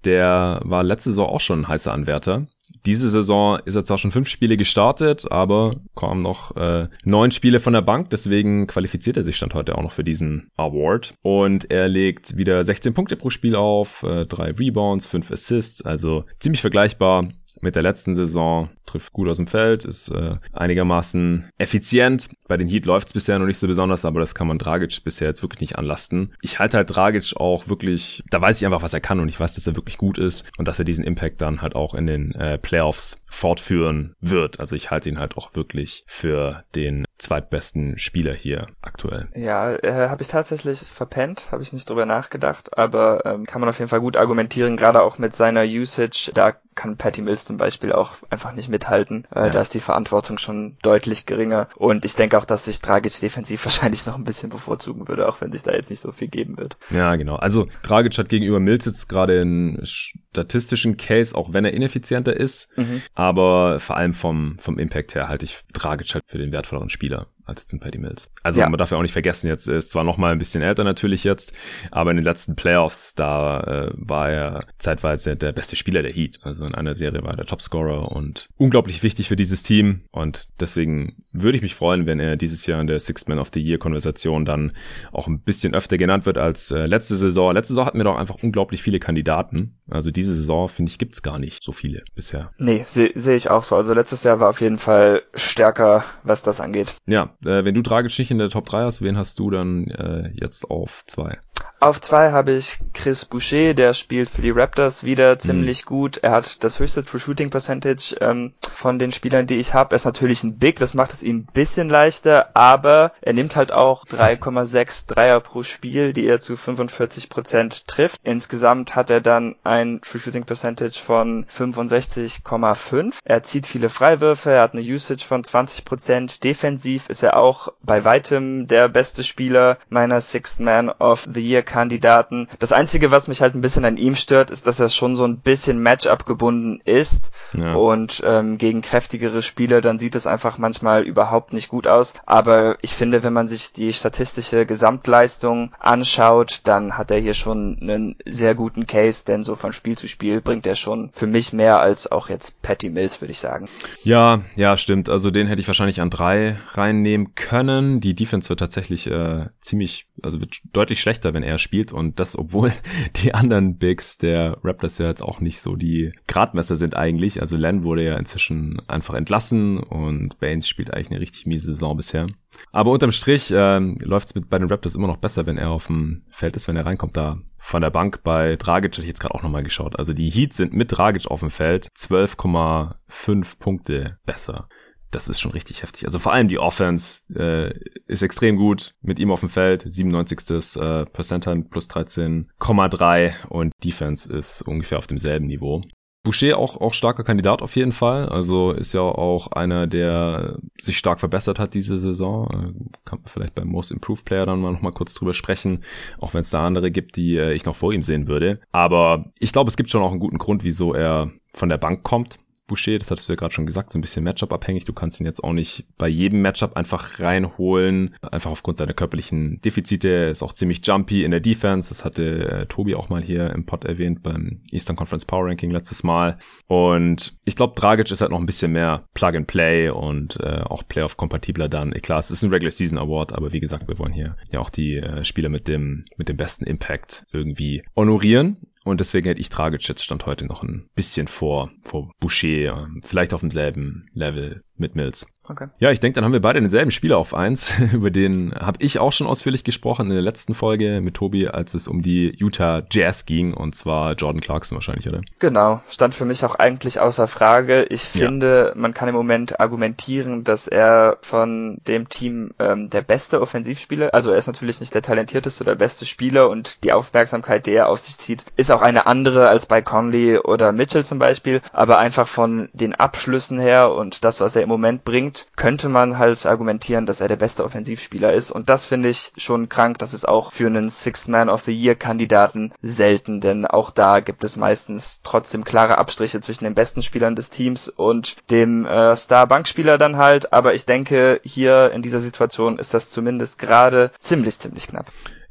Der war letzte Saison auch schon ein heißer Anwärter. Diese Saison ist er zwar schon fünf Spiele gestartet, aber kamen noch äh, neun Spiele von der Bank, deswegen qualifiziert er sich stand heute auch noch für diesen Award. Und er legt wieder 16 Punkte pro Spiel auf, äh, drei Rebounds, fünf Assists, also ziemlich vergleichbar mit der letzten Saison, trifft gut aus dem Feld, ist äh, einigermaßen effizient. Bei den Heat läuft es bisher noch nicht so besonders, aber das kann man Dragic bisher jetzt wirklich nicht anlasten. Ich halte halt Dragic auch wirklich, da weiß ich einfach, was er kann und ich weiß, dass er wirklich gut ist und dass er diesen Impact dann halt auch in den äh, Playoffs fortführen wird. Also ich halte ihn halt auch wirklich für den zweitbesten Spieler hier aktuell. Ja, äh, habe ich tatsächlich verpennt, habe ich nicht drüber nachgedacht, aber ähm, kann man auf jeden Fall gut argumentieren, gerade auch mit seiner Usage. Da kann Patty Mills zum Beispiel auch einfach nicht mithalten. Äh, ja. Da ist die Verantwortung schon deutlich geringer. Und ich denke auch, dass sich Dragic defensiv wahrscheinlich noch ein bisschen bevorzugen würde, auch wenn sich da jetzt nicht so viel geben wird. Ja, genau. Also Dragic hat gegenüber Mills jetzt gerade einen statistischen Case, auch wenn er ineffizienter ist. Mhm. Aber vor allem vom, vom Impact her halte ich Dragic halt für den wertvolleren Spieler als jetzt ein Paddy Mills. Also ja. man darf ja auch nicht vergessen, jetzt ist zwar noch mal ein bisschen älter natürlich jetzt, aber in den letzten Playoffs, da äh, war er zeitweise der beste Spieler der Heat. Also in einer Serie war er der Topscorer und unglaublich wichtig für dieses Team. Und deswegen würde ich mich freuen, wenn er dieses Jahr in der Sixth Man of the Year Konversation dann auch ein bisschen öfter genannt wird als äh, letzte Saison. Letzte Saison hatten wir doch einfach unglaublich viele Kandidaten. Also diese Saison, finde ich, gibt's gar nicht so viele bisher. Nee, sehe seh ich auch so. Also letztes Jahr war auf jeden Fall stärker, was das angeht. Ja, äh, wenn du Dragic nicht in der Top 3 hast, wen hast du dann äh, jetzt auf 2? Auf zwei habe ich Chris Boucher, der spielt für die Raptors wieder ziemlich mhm. gut. Er hat das höchste True Shooting Percentage ähm, von den Spielern, die ich habe. Er ist natürlich ein Big, das macht es ihm ein bisschen leichter, aber er nimmt halt auch 3,6 Dreier pro Spiel, die er zu 45 Prozent trifft. Insgesamt hat er dann ein True Shooting Percentage von 65,5. Er zieht viele Freiwürfe, er hat eine Usage von 20%. Prozent. Defensiv ist er auch bei weitem der beste Spieler meiner Sixth Man of the Year Kandidaten. Das Einzige, was mich halt ein bisschen an ihm stört, ist, dass er schon so ein bisschen Matchup gebunden ist ja. und ähm, gegen kräftigere Spieler, dann sieht es einfach manchmal überhaupt nicht gut aus. Aber ich finde, wenn man sich die statistische Gesamtleistung anschaut, dann hat er hier schon einen sehr guten Case, denn so von Spiel zu Spiel bringt er schon für mich mehr als auch jetzt Patty Mills, würde ich sagen. Ja, ja, stimmt. Also den hätte ich wahrscheinlich an drei reinnehmen können. Die Defense wird tatsächlich äh, ziemlich, also wird deutlich schlechter, wenn er spielt und das, obwohl die anderen Bigs der Raptors ja jetzt auch nicht so die Gradmesser sind eigentlich. Also Len wurde ja inzwischen einfach entlassen und Baines spielt eigentlich eine richtig miese Saison bisher. Aber unterm Strich äh, läuft es bei den Raptors immer noch besser, wenn er auf dem Feld ist, wenn er reinkommt da von der Bank. Bei Dragic hatte ich jetzt gerade auch nochmal geschaut. Also die Heats sind mit Dragic auf dem Feld 12,5 Punkte besser das ist schon richtig heftig. Also vor allem die Offense äh, ist extrem gut mit ihm auf dem Feld. 97. Äh, Percentile plus 13,3 und Defense ist ungefähr auf demselben Niveau. Boucher auch, auch starker Kandidat auf jeden Fall. Also ist ja auch einer, der sich stark verbessert hat diese Saison. Äh, kann man vielleicht beim Most Improved Player dann mal noch mal kurz drüber sprechen. Auch wenn es da andere gibt, die äh, ich noch vor ihm sehen würde. Aber ich glaube, es gibt schon auch einen guten Grund, wieso er von der Bank kommt. Boucher, das hattest du ja gerade schon gesagt, so ein bisschen Matchup-abhängig. Du kannst ihn jetzt auch nicht bei jedem Matchup einfach reinholen, einfach aufgrund seiner körperlichen Defizite. Er ist auch ziemlich jumpy in der Defense. Das hatte äh, Tobi auch mal hier im Pod erwähnt beim Eastern Conference Power Ranking letztes Mal. Und ich glaube, Dragic ist halt noch ein bisschen mehr Plug and Play und äh, auch Playoff-kompatibler dann. Klar, es ist ein Regular Season Award, aber wie gesagt, wir wollen hier ja auch die äh, Spieler mit dem mit dem besten Impact irgendwie honorieren. Und deswegen hätte ich Dragic jetzt Stand heute noch ein bisschen vor, vor Boucher, vielleicht auf demselben Level mit Mills. Okay. Ja, ich denke, dann haben wir beide denselben Spieler auf eins. Über den habe ich auch schon ausführlich gesprochen in der letzten Folge mit Tobi, als es um die Utah Jazz ging. Und zwar Jordan Clarkson wahrscheinlich, oder? Genau, stand für mich auch eigentlich außer Frage. Ich finde, ja. man kann im Moment argumentieren, dass er von dem Team ähm, der beste Offensivspieler, also er ist natürlich nicht der talentierteste oder beste Spieler und die Aufmerksamkeit, die er auf sich zieht, ist auch eine andere als bei Conley oder Mitchell zum Beispiel. Aber einfach von den Abschlüssen her und das, was er im Moment bringt, könnte man halt argumentieren, dass er der beste Offensivspieler ist. Und das finde ich schon krank. Das ist auch für einen Sixth Man of the Year Kandidaten selten, denn auch da gibt es meistens trotzdem klare Abstriche zwischen den besten Spielern des Teams und dem äh, Star-Bankspieler dann halt. Aber ich denke, hier in dieser Situation ist das zumindest gerade ziemlich, ziemlich knapp.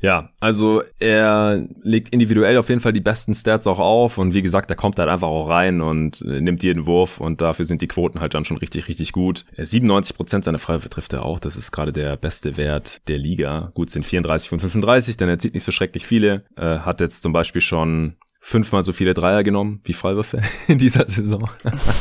Ja, also er legt individuell auf jeden Fall die besten Stats auch auf und wie gesagt, er kommt halt einfach auch rein und äh, nimmt jeden Wurf und dafür sind die Quoten halt dann schon richtig, richtig gut. 97 Prozent seiner Freiwürfe trifft er auch, das ist gerade der beste Wert der Liga. Gut sind 34 von 35, denn er zieht nicht so schrecklich viele, äh, hat jetzt zum Beispiel schon fünfmal so viele Dreier genommen wie Freiwürfe in dieser Saison.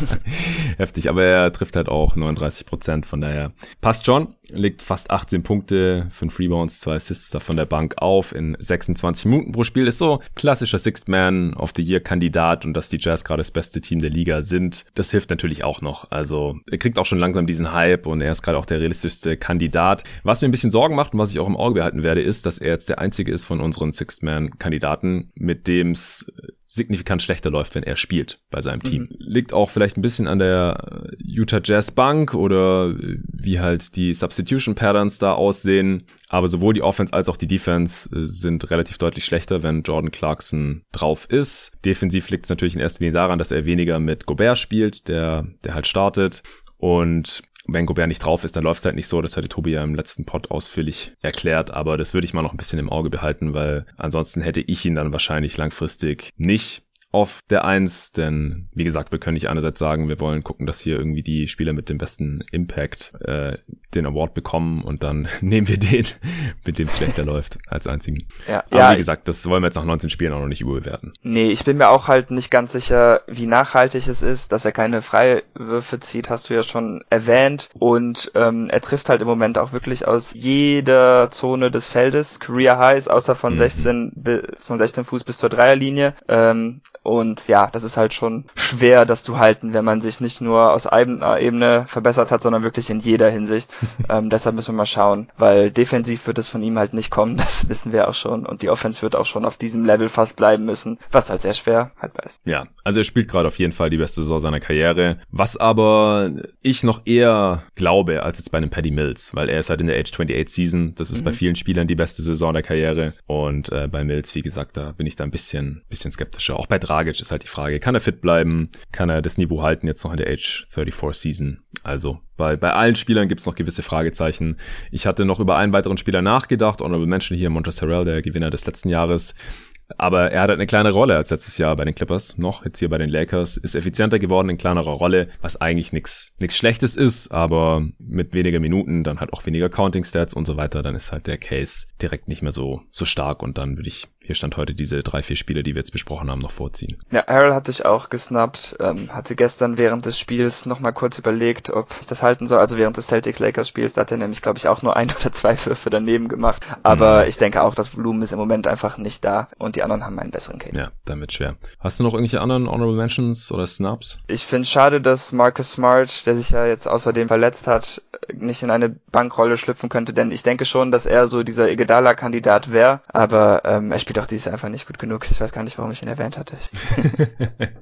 Heftig, aber er trifft halt auch 39 Prozent, von daher passt schon. Legt fast 18 Punkte, 5 Rebounds, 2 Assists da von der Bank auf in 26 Minuten pro Spiel. Ist so klassischer Sixth Man of the Year Kandidat und dass die Jazz gerade das beste Team der Liga sind, das hilft natürlich auch noch. Also er kriegt auch schon langsam diesen Hype und er ist gerade auch der realistischste Kandidat. Was mir ein bisschen Sorgen macht und was ich auch im Auge behalten werde, ist, dass er jetzt der einzige ist von unseren Sixth Man Kandidaten, mit dem es signifikant schlechter läuft, wenn er spielt bei seinem Team. Mhm. Liegt auch vielleicht ein bisschen an der Utah Jazz Bank oder wie halt die Substitution Patterns da aussehen. Aber sowohl die Offense als auch die Defense äh, sind relativ deutlich schlechter, wenn Jordan Clarkson drauf ist. Defensiv liegt es natürlich in erster Linie daran, dass er weniger mit Gobert spielt, der, der halt startet. Und wenn Gobert nicht drauf ist, dann läuft es halt nicht so. Das hatte Tobi ja im letzten Pod ausführlich erklärt. Aber das würde ich mal noch ein bisschen im Auge behalten, weil ansonsten hätte ich ihn dann wahrscheinlich langfristig nicht auf der Eins, denn wie gesagt, wir können nicht einerseits sagen, wir wollen gucken, dass hier irgendwie die Spieler mit dem besten Impact äh, den Award bekommen und dann nehmen wir den, mit dem es schlechter läuft, als einzigen. Ja, Aber ja, wie gesagt, das wollen wir jetzt nach 19 Spielen auch noch nicht überbewerten. Nee, ich bin mir auch halt nicht ganz sicher, wie nachhaltig es ist, dass er keine Freiwürfe zieht, hast du ja schon erwähnt. Und ähm, er trifft halt im Moment auch wirklich aus jeder Zone des Feldes, Career Highs, außer von mhm. 16 bis von 16 Fuß bis zur Dreierlinie. Ähm, und ja, das ist halt schon schwer, das zu halten, wenn man sich nicht nur aus einer Ebene verbessert hat, sondern wirklich in jeder Hinsicht. ähm, deshalb müssen wir mal schauen, weil defensiv wird es von ihm halt nicht kommen, das wissen wir auch schon. Und die Offense wird auch schon auf diesem Level fast bleiben müssen, was halt sehr schwer haltbar ist. Ja, also er spielt gerade auf jeden Fall die beste Saison seiner Karriere. Was aber ich noch eher glaube, als jetzt bei einem Paddy Mills, weil er ist halt in der Age 28 Season. Das ist mhm. bei vielen Spielern die beste Saison der Karriere. Und äh, bei Mills, wie gesagt, da bin ich da ein bisschen, bisschen skeptischer. Auch bei Dragic ist halt die Frage, kann er fit bleiben? Kann er das Niveau halten jetzt noch in der Age 34 Season? Also bei, bei allen Spielern gibt es noch gewisse Fragezeichen. Ich hatte noch über einen weiteren Spieler nachgedacht, Honorable Mention hier, Montrezl Harrell, der Gewinner des letzten Jahres. Aber er hat halt eine kleine Rolle als letztes Jahr bei den Clippers, noch jetzt hier bei den Lakers, ist effizienter geworden in kleinerer Rolle, was eigentlich nichts nichts Schlechtes ist, aber mit weniger Minuten, dann halt auch weniger Counting Stats und so weiter, dann ist halt der Case direkt nicht mehr so so stark und dann würde ich hier stand heute diese drei, vier Spiele, die wir jetzt besprochen haben, noch vorziehen. Ja, Harold hatte ich auch gesnappt, ähm, hatte gestern während des Spiels nochmal kurz überlegt, ob ich das halten soll. Also während des Celtics-Lakers-Spiels, da hat er nämlich, glaube ich, auch nur ein oder zwei Würfe daneben gemacht. Aber mhm. ich denke auch, das Volumen ist im Moment einfach nicht da und die anderen haben einen besseren Case. Ja, damit schwer. Hast du noch irgendwelche anderen Honorable Mentions oder Snaps? Ich finde schade, dass Marcus Smart, der sich ja jetzt außerdem verletzt hat, nicht in eine Bankrolle schlüpfen könnte, denn ich denke schon, dass er so dieser Iguodala-Kandidat wäre, aber ähm, er spielt spielt auch dieses einfach nicht gut genug. Ich weiß gar nicht, warum ich ihn erwähnt hatte.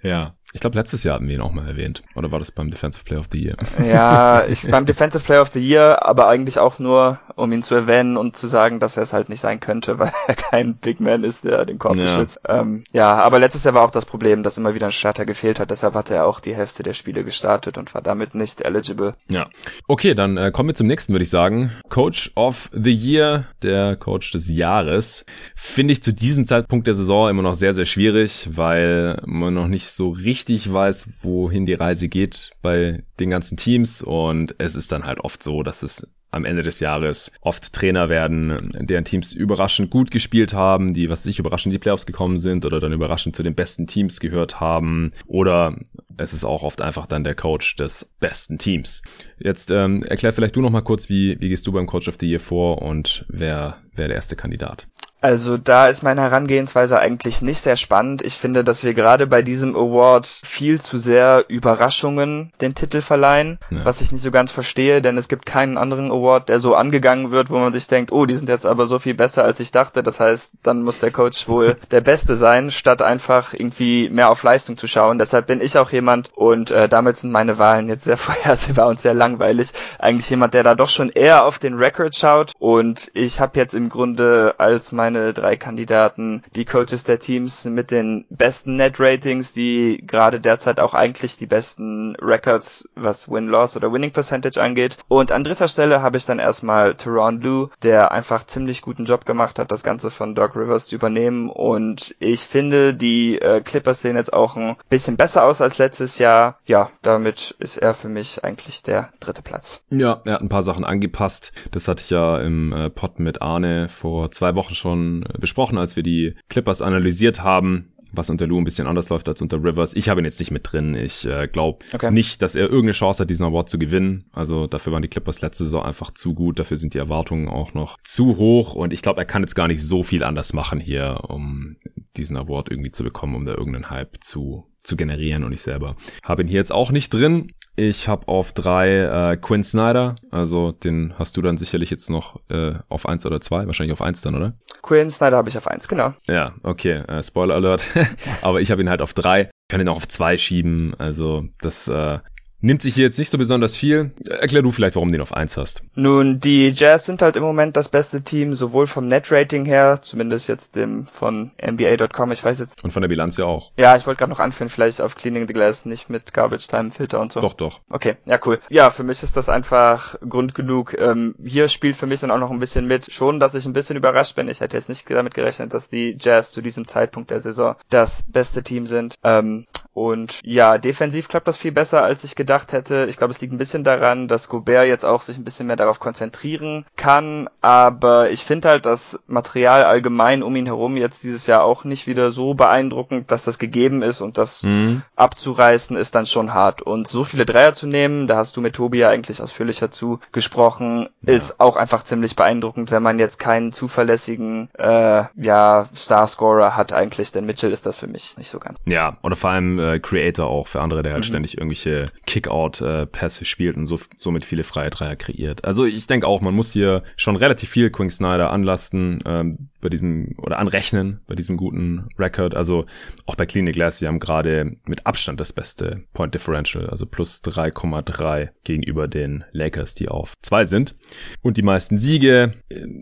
ja, ich glaube, letztes Jahr hatten wir ihn auch mal erwähnt. Oder war das beim Defensive Player of the Year? Ja, ich, beim Defensive Player of the Year, aber eigentlich auch nur, um ihn zu erwähnen und zu sagen, dass er es halt nicht sein könnte, weil er kein Big Man ist, der den Korb ja. beschützt. Ähm, ja, aber letztes Jahr war auch das Problem, dass immer wieder ein Starter gefehlt hat. Deshalb hatte er auch die Hälfte der Spiele gestartet und war damit nicht eligible. Ja. Okay, dann äh, kommen wir zum nächsten, würde ich sagen. Coach of the Year, der Coach des Jahres. Finde ich zu diesem Zeitpunkt der Saison immer noch sehr, sehr schwierig, weil man noch nicht so richtig richtig weiß, wohin die Reise geht bei den ganzen Teams. Und es ist dann halt oft so, dass es am Ende des Jahres oft Trainer werden, deren Teams überraschend gut gespielt haben, die, was sich überraschend in die Playoffs gekommen sind oder dann überraschend zu den besten Teams gehört haben oder es ist auch oft einfach dann der Coach des besten Teams. Jetzt ähm, erklär vielleicht du noch mal kurz, wie, wie gehst du beim Coach of the Year vor und wer wäre der erste Kandidat? Also da ist meine Herangehensweise eigentlich nicht sehr spannend. Ich finde, dass wir gerade bei diesem Award viel zu sehr Überraschungen den Titel verleihen, ja. was ich nicht so ganz verstehe, denn es gibt keinen anderen Award, der so angegangen wird, wo man sich denkt, oh, die sind jetzt aber so viel besser, als ich dachte. Das heißt, dann muss der Coach wohl der Beste sein, statt einfach irgendwie mehr auf Leistung zu schauen. Deshalb bin ich auch jemand und äh, damit sind meine Wahlen jetzt sehr vorhersehbar und sehr langweilig. Eigentlich jemand, der da doch schon eher auf den Record schaut und ich habe jetzt im Grunde als mein meine drei Kandidaten, die Coaches der Teams mit den besten Net-Ratings, die gerade derzeit auch eigentlich die besten Records, was Win-Loss oder Winning Percentage angeht. Und an dritter Stelle habe ich dann erstmal Teron Lou, der einfach ziemlich guten Job gemacht hat, das Ganze von Doc Rivers zu übernehmen. Und ich finde, die äh, Clippers sehen jetzt auch ein bisschen besser aus als letztes Jahr. Ja, damit ist er für mich eigentlich der dritte Platz. Ja, er hat ein paar Sachen angepasst. Das hatte ich ja im äh, Pod mit Arne vor zwei Wochen schon schon besprochen, als wir die Clippers analysiert haben was unter Lou ein bisschen anders läuft als unter Rivers. Ich habe ihn jetzt nicht mit drin. Ich äh, glaube okay. nicht, dass er irgendeine Chance hat, diesen Award zu gewinnen. Also dafür waren die Clippers letzte Saison einfach zu gut. Dafür sind die Erwartungen auch noch zu hoch. Und ich glaube, er kann jetzt gar nicht so viel anders machen hier, um diesen Award irgendwie zu bekommen, um da irgendeinen Hype zu zu generieren und ich selber habe ihn hier jetzt auch nicht drin. Ich habe auf drei äh, Quinn Snyder, also den hast du dann sicherlich jetzt noch äh, auf eins oder zwei, wahrscheinlich auf eins dann, oder? Quinn Snyder habe ich auf eins, genau. Ja, okay, äh, Spoiler Alert. Aber ich habe ihn halt auf drei. Ich kann ihn auch auf zwei schieben, also das äh, nimmt sich hier jetzt nicht so besonders viel. Erklär du vielleicht, warum du den auf 1 hast. Nun, die Jazz sind halt im Moment das beste Team, sowohl vom Net-Rating her, zumindest jetzt dem von NBA.com, ich weiß jetzt. Und von der Bilanz ja auch. Ja, ich wollte gerade noch anführen, vielleicht auf Cleaning the Glass, nicht mit Garbage Time Filter und so. Doch, doch. Okay, ja, cool. Ja, für mich ist das einfach Grund genug. Ähm, hier spielt für mich dann auch noch ein bisschen mit. Schon, dass ich ein bisschen überrascht bin. Ich hätte jetzt nicht damit gerechnet, dass die Jazz zu diesem Zeitpunkt der Saison das beste Team sind. Ähm, und ja, defensiv klappt das viel besser, als ich gedacht hätte. Ich glaube, es liegt ein bisschen daran, dass Gobert jetzt auch sich ein bisschen mehr darauf konzentrieren kann. Aber ich finde halt das Material allgemein um ihn herum jetzt dieses Jahr auch nicht wieder so beeindruckend, dass das gegeben ist und das mhm. abzureißen ist dann schon hart. Und so viele Dreier zu nehmen, da hast du mit Tobi ja eigentlich ausführlicher zu gesprochen, ja. ist auch einfach ziemlich beeindruckend, wenn man jetzt keinen zuverlässigen äh, ja, Starscorer hat eigentlich, denn Mitchell ist das für mich nicht so ganz. Ja, oder vor allem äh, Creator auch für andere, der halt mhm. ständig irgendwelche Kickout-Pässe äh, spielt und so, somit viele freie Dreier kreiert. Also ich denke auch, man muss hier schon relativ viel Quinn Snyder anlasten ähm, bei diesem oder anrechnen bei diesem guten Record. Also auch bei Clinic Glass, die haben gerade mit Abstand das beste Point Differential, also plus 3,3 gegenüber den Lakers, die auf zwei sind. Und die meisten Siege.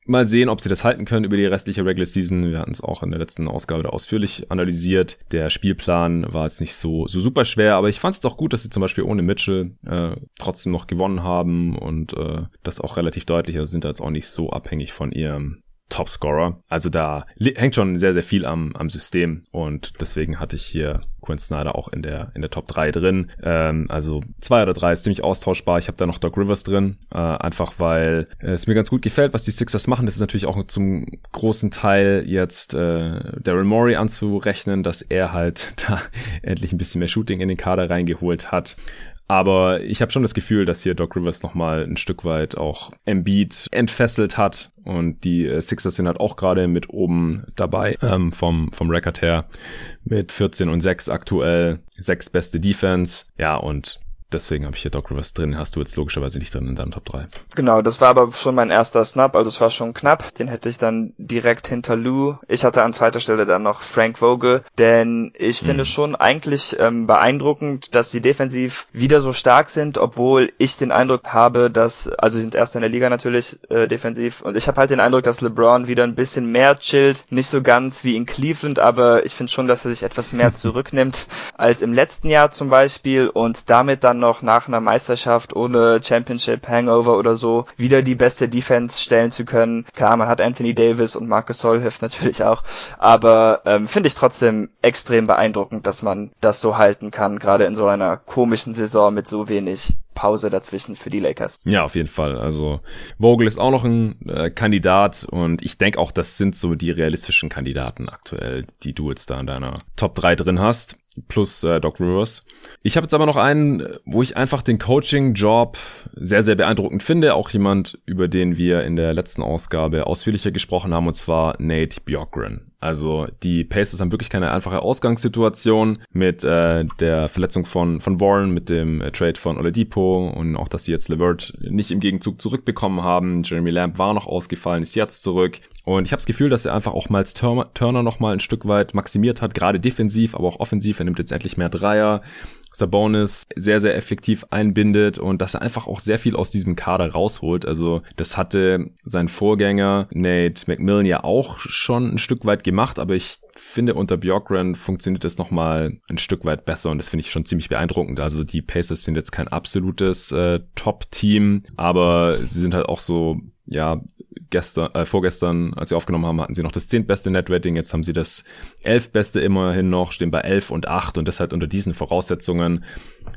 Mal sehen, ob sie das halten können über die restliche Regular Season. Wir hatten es auch in der letzten Ausgabe ausführlich analysiert. Der Spielplan war jetzt nicht nicht so, so super schwer, aber ich fand es doch gut, dass sie zum Beispiel ohne Mitchell äh, trotzdem noch gewonnen haben und äh, das auch relativ deutlich, also sind da jetzt auch nicht so abhängig von ihrem Topscorer. Also da hängt schon sehr, sehr viel am, am System und deswegen hatte ich hier Quinn Snyder auch in der, in der Top 3 drin. Ähm, also zwei oder drei ist ziemlich austauschbar. Ich habe da noch Doc Rivers drin, äh, einfach weil es mir ganz gut gefällt, was die Sixers machen. Das ist natürlich auch zum großen Teil jetzt äh, Daryl Morey anzurechnen, dass er halt da endlich ein bisschen mehr Shooting in den Kader reingeholt hat. Aber ich habe schon das Gefühl, dass hier Doc Rivers nochmal ein Stück weit auch Embiid entfesselt hat. Und die äh, Sixers sind halt auch gerade mit oben dabei ähm, vom, vom Record her. Mit 14 und 6 aktuell. Sechs beste Defense. Ja, und Deswegen habe ich hier Doc Rivers drin. Hast du jetzt logischerweise nicht drin in deinem Top 3. Genau, das war aber schon mein erster Snap, also es war schon knapp. Den hätte ich dann direkt hinter Lou. Ich hatte an zweiter Stelle dann noch Frank Vogel, denn ich mhm. finde schon eigentlich ähm, beeindruckend, dass sie defensiv wieder so stark sind, obwohl ich den Eindruck habe, dass, also sie sind erst in der Liga natürlich äh, defensiv und ich habe halt den Eindruck, dass LeBron wieder ein bisschen mehr chillt, nicht so ganz wie in Cleveland, aber ich finde schon, dass er sich etwas mehr zurücknimmt als im letzten Jahr zum Beispiel und damit dann noch nach einer Meisterschaft ohne Championship Hangover oder so wieder die beste Defense stellen zu können. Klar, man hat Anthony Davis und Marcus Sol hilft natürlich auch, aber ähm, finde ich trotzdem extrem beeindruckend, dass man das so halten kann, gerade in so einer komischen Saison mit so wenig Pause dazwischen für die Lakers. Ja, auf jeden Fall. Also Vogel ist auch noch ein äh, Kandidat und ich denke auch, das sind so die realistischen Kandidaten aktuell, die du jetzt da in deiner Top 3 drin hast plus äh, Doc Rivers. Ich habe jetzt aber noch einen, wo ich einfach den Coaching-Job sehr, sehr beeindruckend finde. Auch jemand, über den wir in der letzten Ausgabe ausführlicher gesprochen haben, und zwar Nate Bjorkgren. Also die Pacers haben wirklich keine einfache Ausgangssituation mit äh, der Verletzung von, von Warren, mit dem äh, Trade von Oladipo und auch, dass sie jetzt Levert nicht im Gegenzug zurückbekommen haben. Jeremy Lamb war noch ausgefallen, ist jetzt zurück. Und ich habe das Gefühl, dass er einfach auch Miles Turner noch mal ein Stück weit maximiert hat, gerade defensiv, aber auch offensiv. Er nimmt jetzt endlich mehr Dreier. Sabonis sehr, sehr effektiv einbindet und dass er einfach auch sehr viel aus diesem Kader rausholt. Also das hatte sein Vorgänger Nate McMillan ja auch schon ein Stück weit gemacht, aber ich finde unter Bjorkgren funktioniert das nochmal ein Stück weit besser und das finde ich schon ziemlich beeindruckend. Also die Pacers sind jetzt kein absolutes äh, Top-Team, aber sie sind halt auch so ja, gestern, äh, vorgestern, als sie aufgenommen haben, hatten sie noch das zehntbeste Netrating, jetzt haben sie das elfbeste immerhin noch, stehen bei elf und acht und das halt unter diesen Voraussetzungen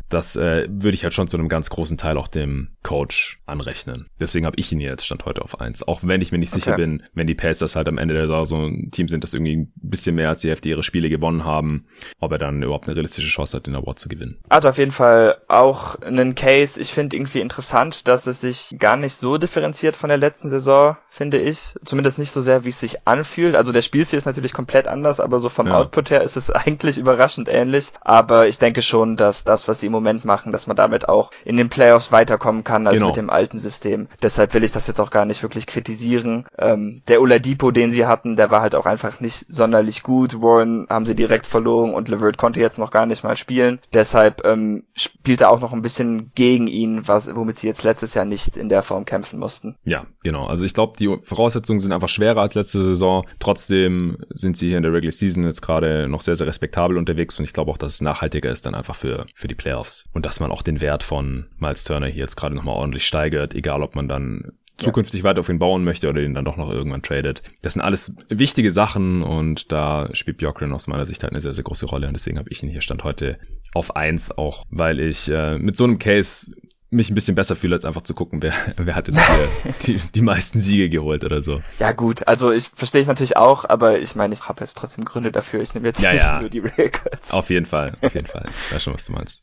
das äh, würde ich halt schon zu einem ganz großen Teil auch dem Coach anrechnen. Deswegen habe ich ihn jetzt Stand heute auf eins. Auch wenn ich mir nicht sicher okay. bin, wenn die Pacers halt am Ende der Saison so ein Team sind, das irgendwie ein bisschen mehr als die Hälfte ihrer Spiele gewonnen haben, ob er dann überhaupt eine realistische Chance hat, den Award zu gewinnen. Hat auf jeden Fall auch einen Case. Ich finde irgendwie interessant, dass es sich gar nicht so differenziert von der letzten Saison, finde ich. Zumindest nicht so sehr, wie es sich anfühlt. Also der Spielstil ist natürlich komplett anders, aber so vom ja. Output her ist es eigentlich überraschend ähnlich. Aber ich denke schon, dass das, was sie im Moment machen, dass man damit auch in den Playoffs weiterkommen kann als genau. mit dem alten System. Deshalb will ich das jetzt auch gar nicht wirklich kritisieren. Ähm, der Oladipo, den sie hatten, der war halt auch einfach nicht sonderlich gut. Warren haben sie direkt verloren und Levert konnte jetzt noch gar nicht mal spielen. Deshalb ähm, spielt er auch noch ein bisschen gegen ihn, was womit sie jetzt letztes Jahr nicht in der Form kämpfen mussten. Ja, genau. Also ich glaube, die Voraussetzungen sind einfach schwerer als letzte Saison. Trotzdem sind sie hier in der Regular Season jetzt gerade noch sehr, sehr respektabel unterwegs und ich glaube auch, dass es nachhaltiger ist dann einfach für, für die Playoffs. Und dass man auch den Wert von Miles Turner hier jetzt gerade nochmal ordentlich steigert, egal ob man dann zukünftig ja. weiter auf ihn bauen möchte oder ihn dann doch noch irgendwann tradet. Das sind alles wichtige Sachen und da spielt Björkren aus meiner Sicht halt eine sehr, sehr große Rolle und deswegen habe ich ihn hier Stand heute auf eins, auch weil ich äh, mit so einem Case mich ein bisschen besser fühle, als einfach zu gucken, wer, wer hat jetzt hier die, die meisten Siege geholt oder so. Ja gut, also ich verstehe ich natürlich auch, aber ich meine, ich habe jetzt trotzdem Gründe dafür. Ich nehme jetzt ja, nicht ja. nur die Records. Auf jeden Fall, auf jeden Fall. Ich weiß schon, was du meinst.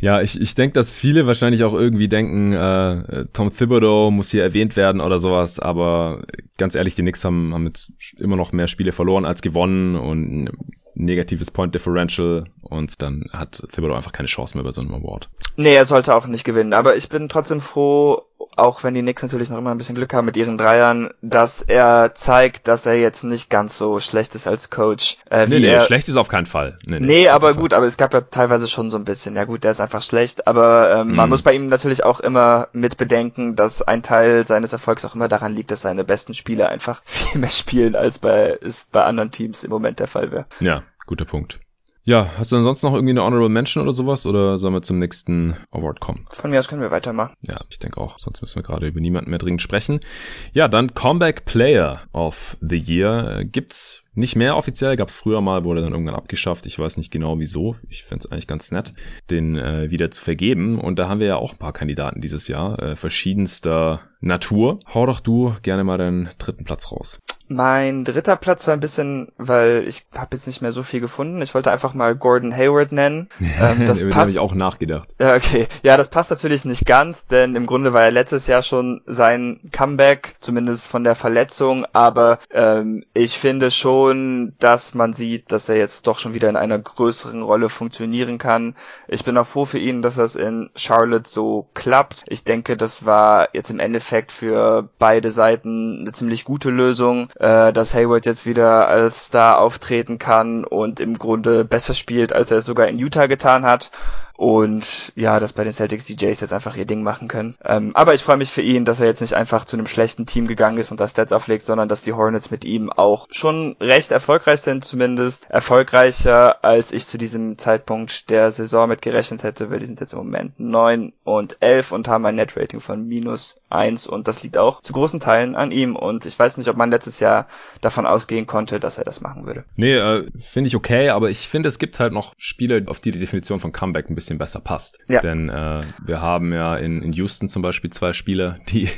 Ja, ich, ich denke, dass viele wahrscheinlich auch irgendwie denken, äh, Tom Thibodeau muss hier erwähnt werden oder sowas, aber ganz ehrlich, die Knicks haben, haben jetzt immer noch mehr Spiele verloren als gewonnen und negatives Point Differential und dann hat Thibodeau einfach keine Chance mehr bei so einem Award. Nee, er sollte auch nicht gewinnen, aber ich bin trotzdem froh, auch wenn die Knicks natürlich noch immer ein bisschen Glück haben mit ihren Dreiern, dass er zeigt, dass er jetzt nicht ganz so schlecht ist als Coach. Äh, nee, nee, er, schlecht ist auf keinen Fall. Nee, nee, nee aber gut, aber es gab ja teilweise schon so ein bisschen. Ja gut, der ist einfach schlecht, aber ähm, mhm. man muss bei ihm natürlich auch immer mit bedenken, dass ein Teil seines Erfolgs auch immer daran liegt, dass seine besten Spieler einfach viel mehr spielen, als bei, es bei anderen Teams im Moment der Fall wäre. Ja, guter Punkt. Ja, hast du ansonsten noch irgendwie eine Honorable Mention oder sowas oder sollen wir zum nächsten Award kommen? Von mir aus können wir weitermachen. Ja, ich denke auch, sonst müssen wir gerade über niemanden mehr dringend sprechen. Ja, dann Comeback Player of the Year gibt's nicht mehr offiziell, gab's früher mal, wurde dann irgendwann abgeschafft. Ich weiß nicht genau wieso. Ich fände eigentlich ganz nett, den äh, wieder zu vergeben. Und da haben wir ja auch ein paar Kandidaten dieses Jahr, äh, verschiedenster Natur. Hau doch du gerne mal deinen dritten Platz raus. Mein dritter Platz war ein bisschen, weil ich habe jetzt nicht mehr so viel gefunden. Ich wollte einfach mal Gordon Hayward nennen. ähm, das habe ich auch nachgedacht. Ja, okay. Ja, das passt natürlich nicht ganz, denn im Grunde war ja letztes Jahr schon sein Comeback, zumindest von der Verletzung. Aber ähm, ich finde schon, dass man sieht, dass er jetzt doch schon wieder in einer größeren Rolle funktionieren kann. Ich bin auch froh für ihn, dass das in Charlotte so klappt. Ich denke, das war jetzt im Endeffekt für beide Seiten eine ziemlich gute Lösung äh, dass Hayward jetzt wieder als Star auftreten kann und im Grunde besser spielt, als er es sogar in Utah getan hat. Und ja, dass bei den Celtics die Jays jetzt einfach ihr Ding machen können. Ähm, aber ich freue mich für ihn, dass er jetzt nicht einfach zu einem schlechten Team gegangen ist und das Stats auflegt, sondern dass die Hornets mit ihm auch schon recht erfolgreich sind, zumindest erfolgreicher, als ich zu diesem Zeitpunkt der Saison mit gerechnet hätte, weil die sind jetzt im Moment neun und elf und haben ein Net-Rating von minus eins und das liegt auch zu großen Teilen an ihm und ich weiß nicht, ob man letztes Jahr davon ausgehen konnte, dass er das machen würde. Nee, äh, finde ich okay, aber ich finde, es gibt halt noch Spiele, auf die die Definition von Comeback ein bisschen bisschen besser passt. Ja. Denn äh, wir haben ja in, in Houston zum Beispiel zwei Spieler, die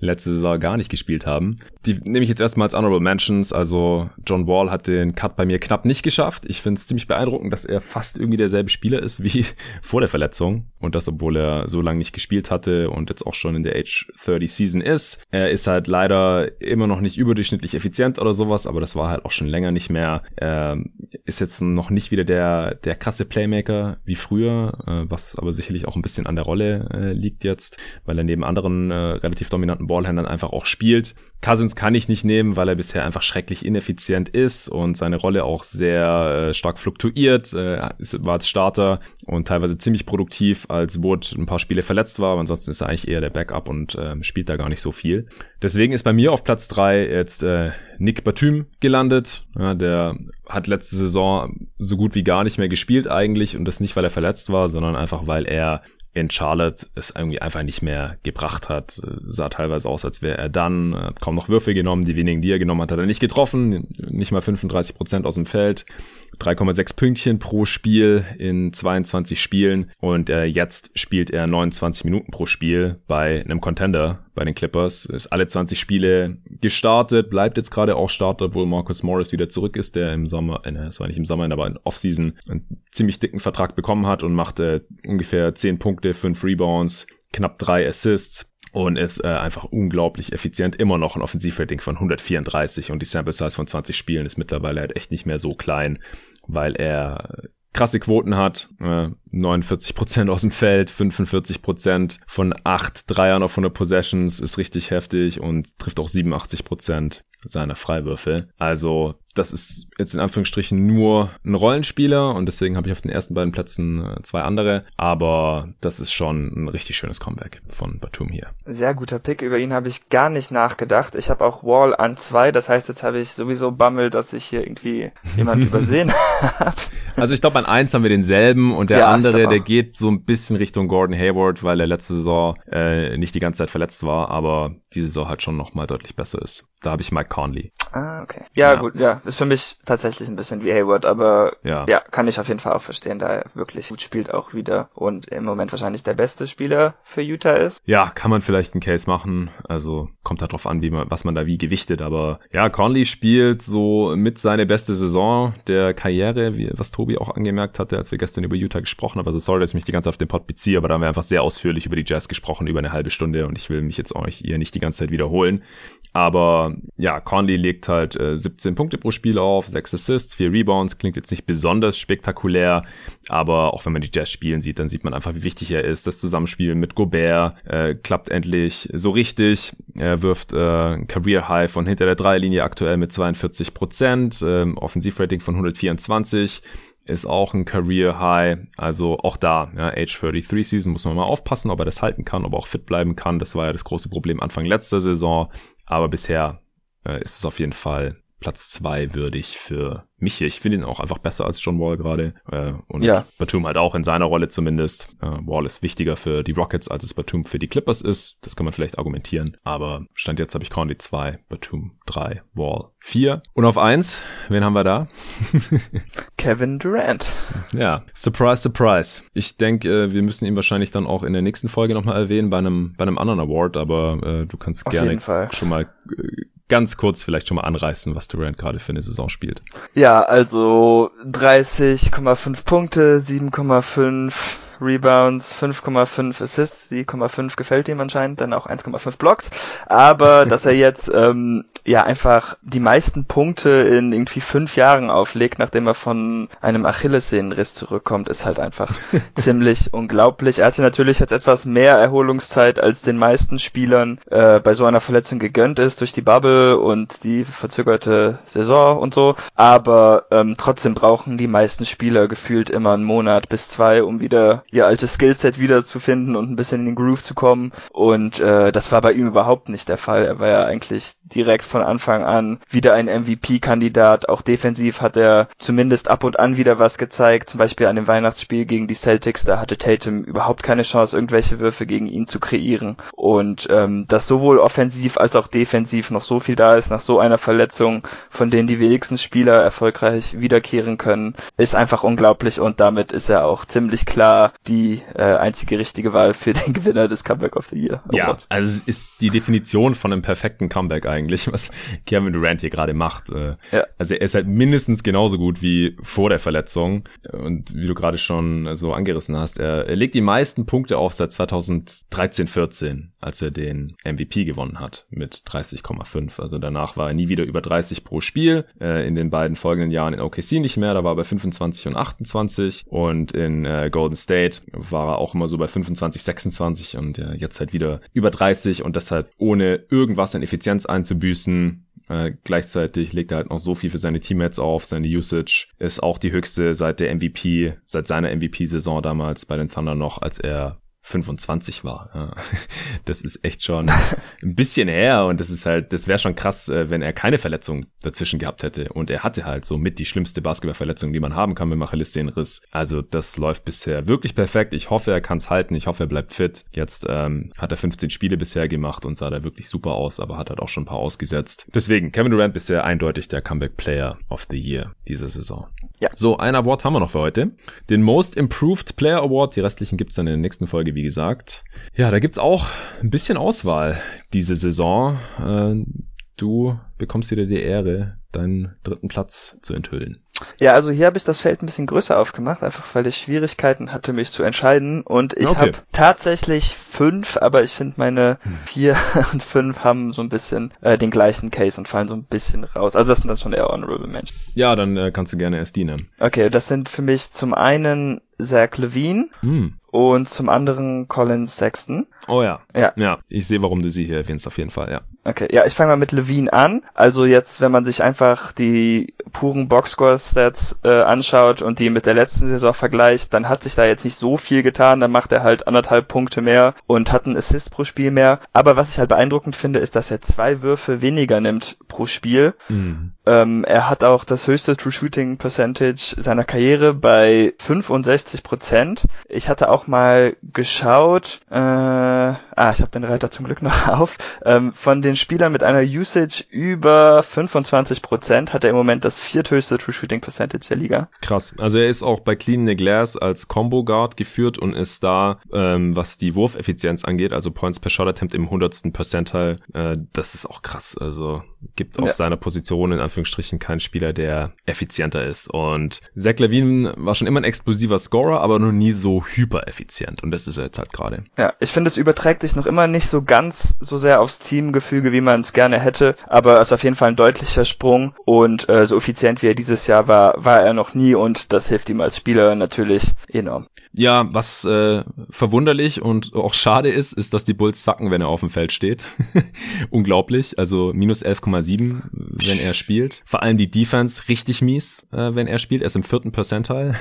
letzte Saison gar nicht gespielt haben. Die nehme ich jetzt erstmal als Honorable Mentions. Also John Wall hat den Cut bei mir knapp nicht geschafft. Ich finde es ziemlich beeindruckend, dass er fast irgendwie derselbe Spieler ist wie vor der Verletzung. Und das, obwohl er so lange nicht gespielt hatte und jetzt auch schon in der Age 30 Season ist. Er ist halt leider immer noch nicht überdurchschnittlich effizient oder sowas, aber das war halt auch schon länger nicht mehr. Er ist jetzt noch nicht wieder der, der krasse Playmaker wie früher, was aber sicherlich auch ein bisschen an der Rolle äh, liegt jetzt, weil er neben anderen äh, relativ dominanten Ballhändlern einfach auch spielt. Cousins kann ich nicht nehmen, weil er bisher einfach schrecklich ineffizient ist und seine Rolle auch sehr äh, stark fluktuiert. Äh, war als Starter und teilweise ziemlich produktiv, als Wood ein paar Spiele verletzt war, aber ansonsten ist er eigentlich eher der Backup und äh, spielt da gar nicht so viel. Deswegen ist bei mir auf Platz drei jetzt äh, Nick Batum gelandet. Ja, der hat letzte Saison so gut wie gar nicht mehr gespielt eigentlich und das nicht, weil er verletzt war, sondern einfach, weil er in Charlotte es irgendwie einfach nicht mehr gebracht hat. Sah teilweise aus, als wäre er dann, hat kaum noch Würfe genommen, die wenigen, die er genommen hat, hat er nicht getroffen, nicht mal 35 Prozent aus dem Feld. 3,6 Pünktchen pro Spiel in 22 Spielen und äh, jetzt spielt er 29 Minuten pro Spiel bei einem Contender bei den Clippers. Ist alle 20 Spiele gestartet, bleibt jetzt gerade auch Starter, obwohl Marcus Morris wieder zurück ist, der im Sommer, äh, es war nicht im Sommer, aber in Offseason einen ziemlich dicken Vertrag bekommen hat und macht äh, ungefähr 10 Punkte, 5 Rebounds, knapp 3 Assists und ist äh, einfach unglaublich effizient. Immer noch ein Offensivrating von 134 und die Sample Size von 20 Spielen ist mittlerweile halt echt nicht mehr so klein, weil er krasse Quoten hat. Äh, 49% aus dem Feld, 45% von 8 Dreiern auf 100 Possessions ist richtig heftig und trifft auch 87% seiner Freiwürfe. Also das ist jetzt in Anführungsstrichen nur ein Rollenspieler und deswegen habe ich auf den ersten beiden Plätzen äh, zwei andere. Aber das ist schon ein richtig schönes Comeback von Batum hier. Sehr guter Pick. Über ihn habe ich gar nicht nachgedacht. Ich habe auch Wall an zwei. Das heißt, jetzt habe ich sowieso Bammel, dass ich hier irgendwie jemand übersehen habe. Also ich glaube, an eins haben wir denselben und der ja, andere, der geht so ein bisschen Richtung Gordon Hayward, weil er letzte Saison äh, nicht die ganze Zeit verletzt war, aber diese Saison halt schon noch mal deutlich besser ist. Da habe ich Mike Conley. Ah, okay. Ja, ja, gut, ja. Ist für mich tatsächlich ein bisschen wie Hayward, aber ja. ja, kann ich auf jeden Fall auch verstehen, da er wirklich gut spielt auch wieder und im Moment wahrscheinlich der beste Spieler für Utah ist. Ja, kann man vielleicht einen Case machen. Also kommt halt drauf an, wie man, was man da wie gewichtet. Aber ja, Conley spielt so mit seine beste Saison der Karriere, wie, was Tobi auch angemerkt hatte, als wir gestern über Utah gesprochen haben. Also sorry, dass ich mich die ganze Zeit auf den Pod beziehe, aber da haben wir einfach sehr ausführlich über die Jazz gesprochen, über eine halbe Stunde und ich will mich jetzt euch hier nicht die ganze Zeit wiederholen. Aber ja, Conley legt halt äh, 17 Punkte pro Spiel auf, 6 Assists, 4 Rebounds, klingt jetzt nicht besonders spektakulär, aber auch wenn man die Jazz spielen sieht, dann sieht man einfach, wie wichtig er ist. Das Zusammenspiel mit Gobert äh, klappt endlich so richtig. Er wirft äh, ein Career High von hinter der Dreilinie aktuell mit 42 Prozent, äh, Offensivrating von 124 ist auch ein Career High. Also auch da, ja, Age 33 Season muss man mal aufpassen, ob er das halten kann, ob er auch fit bleiben kann. Das war ja das große Problem Anfang letzter Saison. Aber bisher äh, ist es auf jeden Fall Platz zwei würdig für mich hier. Ich finde ihn auch einfach besser als John Wall gerade. Äh, und ja. Batum halt auch in seiner Rolle zumindest. Äh, Wall ist wichtiger für die Rockets, als es Batum für die Clippers ist. Das kann man vielleicht argumentieren. Aber Stand jetzt habe ich Conley 2, Batum 3, Wall 4. Und auf 1, wen haben wir da? Kevin Durant. Ja, surprise, surprise. Ich denke, äh, wir müssen ihn wahrscheinlich dann auch in der nächsten Folge nochmal erwähnen bei einem, bei einem anderen Award, aber äh, du kannst auf gerne schon mal äh, ganz kurz vielleicht schon mal anreißen, was Durant gerade für eine Saison spielt. Ja, also 30,5 Punkte, 7,5 Rebounds, 5,5 Assists, 7,5 gefällt ihm anscheinend, dann auch 1,5 Blocks. Aber dass er jetzt ähm, ja einfach die meisten Punkte in irgendwie fünf Jahren auflegt, nachdem er von einem Achillessehnenriss zurückkommt, ist halt einfach ziemlich unglaublich. Er hatte natürlich jetzt etwas mehr Erholungszeit als den meisten Spielern äh, bei so einer Verletzung gegönnt ist durch die Bubble und die verzögerte Saison und so. Aber ähm, trotzdem brauchen die meisten Spieler gefühlt immer einen Monat bis zwei, um wieder ihr altes Skillset wiederzufinden und ein bisschen in den Groove zu kommen. Und äh, das war bei ihm überhaupt nicht der Fall. Er war ja eigentlich direkt von Anfang an wieder ein MVP-Kandidat. Auch defensiv hat er zumindest ab und an wieder was gezeigt. Zum Beispiel an dem Weihnachtsspiel gegen die Celtics. Da hatte Tatum überhaupt keine Chance, irgendwelche Würfe gegen ihn zu kreieren. Und ähm, dass sowohl offensiv als auch defensiv noch so viel da ist nach so einer Verletzung, von denen die wenigsten Spieler erfolgreich wiederkehren können, ist einfach unglaublich. Und damit ist er auch ziemlich klar die äh, einzige richtige Wahl für den Gewinner des Comeback of the Year. Award. Ja, also es ist die Definition von einem perfekten Comeback eigentlich, was Kevin Durant hier gerade macht. Äh, ja. Also er ist halt mindestens genauso gut wie vor der Verletzung und wie du gerade schon so angerissen hast, er, er legt die meisten Punkte auf seit 2013, 14, als er den MVP gewonnen hat mit 30,5. Also danach war er nie wieder über 30 pro Spiel. Äh, in den beiden folgenden Jahren in OKC nicht mehr, da war er bei 25 und 28 und in äh, Golden State war er auch immer so bei 25, 26 und äh, jetzt halt wieder über 30 und deshalb ohne irgendwas an Effizienz einzubüßen. Äh, gleichzeitig legt er halt noch so viel für seine Teammates auf, seine Usage ist auch die höchste seit der MVP, seit seiner MVP-Saison damals bei den Thunder noch, als er 25 war. Das ist echt schon ein bisschen her und das ist halt, das wäre schon krass, äh, wenn er keine Verletzung dazwischen gehabt hätte. Und er hatte halt so mit die schlimmste Basketballverletzung, die man haben kann mit Achillessehnenriss. Also das läuft bisher wirklich perfekt. Ich hoffe, er kann es halten. Ich hoffe, er bleibt fit. Jetzt ähm, hat er 15 Spiele bisher gemacht und sah da wirklich super aus, aber hat halt auch schon ein paar ausgesetzt. Deswegen, Kevin Durant bisher eindeutig der Comeback Player of the Year dieser Saison. Ja. So, ein Award haben wir noch für heute. Den Most Improved Player Award. Die restlichen gibt's dann in der nächsten Folge, wie gesagt. Ja, da gibt's auch ein bisschen Auswahl diese Saison. Äh, du bekommst wieder die Ehre, deinen dritten Platz zu enthüllen. Ja, also hier habe ich das Feld ein bisschen größer aufgemacht, einfach weil ich Schwierigkeiten hatte, mich zu entscheiden. Und ich okay. habe tatsächlich fünf, aber ich finde meine hm. vier und fünf haben so ein bisschen äh, den gleichen Case und fallen so ein bisschen raus. Also das sind dann schon eher honorable Menschen. Ja, dann äh, kannst du gerne erst die nennen. Okay, das sind für mich zum einen Zach Levine. Hm und zum anderen Colin Sexton. Oh ja. Ja. Ja, ich sehe, warum du sie hier erwähnst, auf jeden Fall, ja. Okay, ja, ich fange mal mit Levine an. Also jetzt, wenn man sich einfach die puren Boxscore-Stats äh, anschaut und die mit der letzten Saison vergleicht, dann hat sich da jetzt nicht so viel getan. Dann macht er halt anderthalb Punkte mehr und hat einen Assist pro Spiel mehr. Aber was ich halt beeindruckend finde, ist, dass er zwei Würfe weniger nimmt pro Spiel. Mhm. Ähm, er hat auch das höchste True Shooting Percentage seiner Karriere bei 65 Prozent. Ich hatte auch mal geschaut, äh, ah, ich habe den Reiter zum Glück noch auf, ähm, von den Spielern mit einer Usage über 25 Prozent hat er im Moment das vierthöchste True Shooting Percentage der Liga. Krass. Also er ist auch bei Clean the Glass als Combo Guard geführt und ist da, ähm, was die Wurfeffizienz angeht, also Points per Shot Attempt im hundertsten Percentile, äh, das ist auch krass. Also gibt auf ja. seiner Position in Anführungsstrichen keinen Spieler, der effizienter ist. Und Zach Levine war schon immer ein explosiver Scorer, aber noch nie so hypereffizient. Und das ist er jetzt halt gerade. Ja, ich finde, es überträgt sich noch immer nicht so ganz so sehr aufs Teamgefüge, wie man es gerne hätte. Aber es ist auf jeden Fall ein deutlicher Sprung. Und äh, so effizient wie er dieses Jahr war, war er noch nie. Und das hilft ihm als Spieler natürlich enorm. Ja, was äh, verwunderlich und auch schade ist, ist, dass die Bulls sacken, wenn er auf dem Feld steht. Unglaublich. Also minus 11,7, wenn er spielt. Vor allem die Defense richtig mies, äh, wenn er spielt. Er ist im vierten Percentile,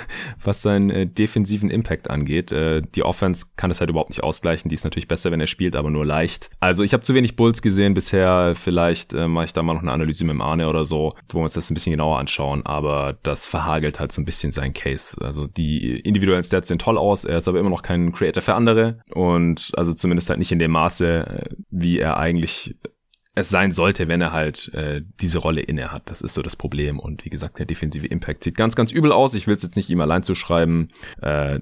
was seinen äh, defensiven Impact angeht. Äh, die Offense kann es halt überhaupt nicht ausgleichen. Die ist natürlich besser, wenn er spielt, aber nur leicht. Also ich habe zu wenig Bulls gesehen bisher. Vielleicht äh, mache ich da mal noch eine Analyse mit dem Arne oder so, wo wir uns das ein bisschen genauer anschauen. Aber das verhagelt halt so ein bisschen sein Case. Also die individuellen Stats sind toll aus, er ist aber immer noch kein Creator für andere und also zumindest halt nicht in dem Maße, äh, wie er eigentlich es sein sollte, wenn er halt äh, diese Rolle inne hat. Das ist so das Problem. Und wie gesagt, der defensive Impact sieht ganz, ganz übel aus. Ich will es jetzt nicht ihm allein zu schreiben. Äh,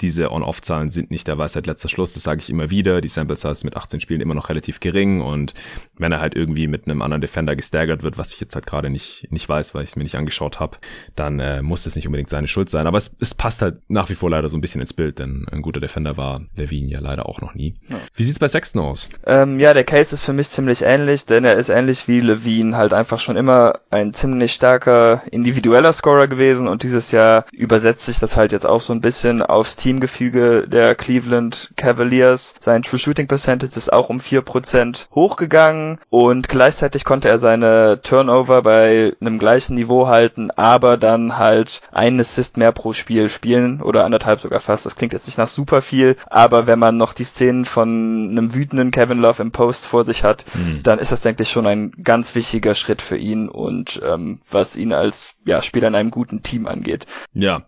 diese On-Off-Zahlen sind nicht der Weisheit letzter Schluss, das sage ich immer wieder. Die Sample Size mit 18 Spielen immer noch relativ gering und wenn er halt irgendwie mit einem anderen Defender gestaggert wird, was ich jetzt halt gerade nicht, nicht weiß, weil ich es mir nicht angeschaut habe, dann äh, muss das nicht unbedingt seine Schuld sein. Aber es, es passt halt nach wie vor leider so ein bisschen ins Bild, denn ein guter Defender war Levine ja leider auch noch nie. Ja. Wie sieht's bei Sexton aus? Ähm, ja, der Case ist für mich ziemlich ähnlich, denn er ist ähnlich wie Levine halt einfach schon immer ein ziemlich starker individueller Scorer gewesen und dieses Jahr übersetzt sich das halt jetzt auch so ein bisschen aufs Team Teamgefüge der Cleveland Cavaliers. Sein True Shooting Percentage ist auch um 4% hochgegangen und gleichzeitig konnte er seine Turnover bei einem gleichen Niveau halten, aber dann halt einen Assist mehr pro Spiel spielen oder anderthalb sogar fast. Das klingt jetzt nicht nach super viel, aber wenn man noch die Szenen von einem wütenden Kevin Love im Post vor sich hat, mhm. dann ist das, denke ich, schon ein ganz wichtiger Schritt für ihn und ähm, was ihn als ja, Spieler in einem guten Team angeht. Ja,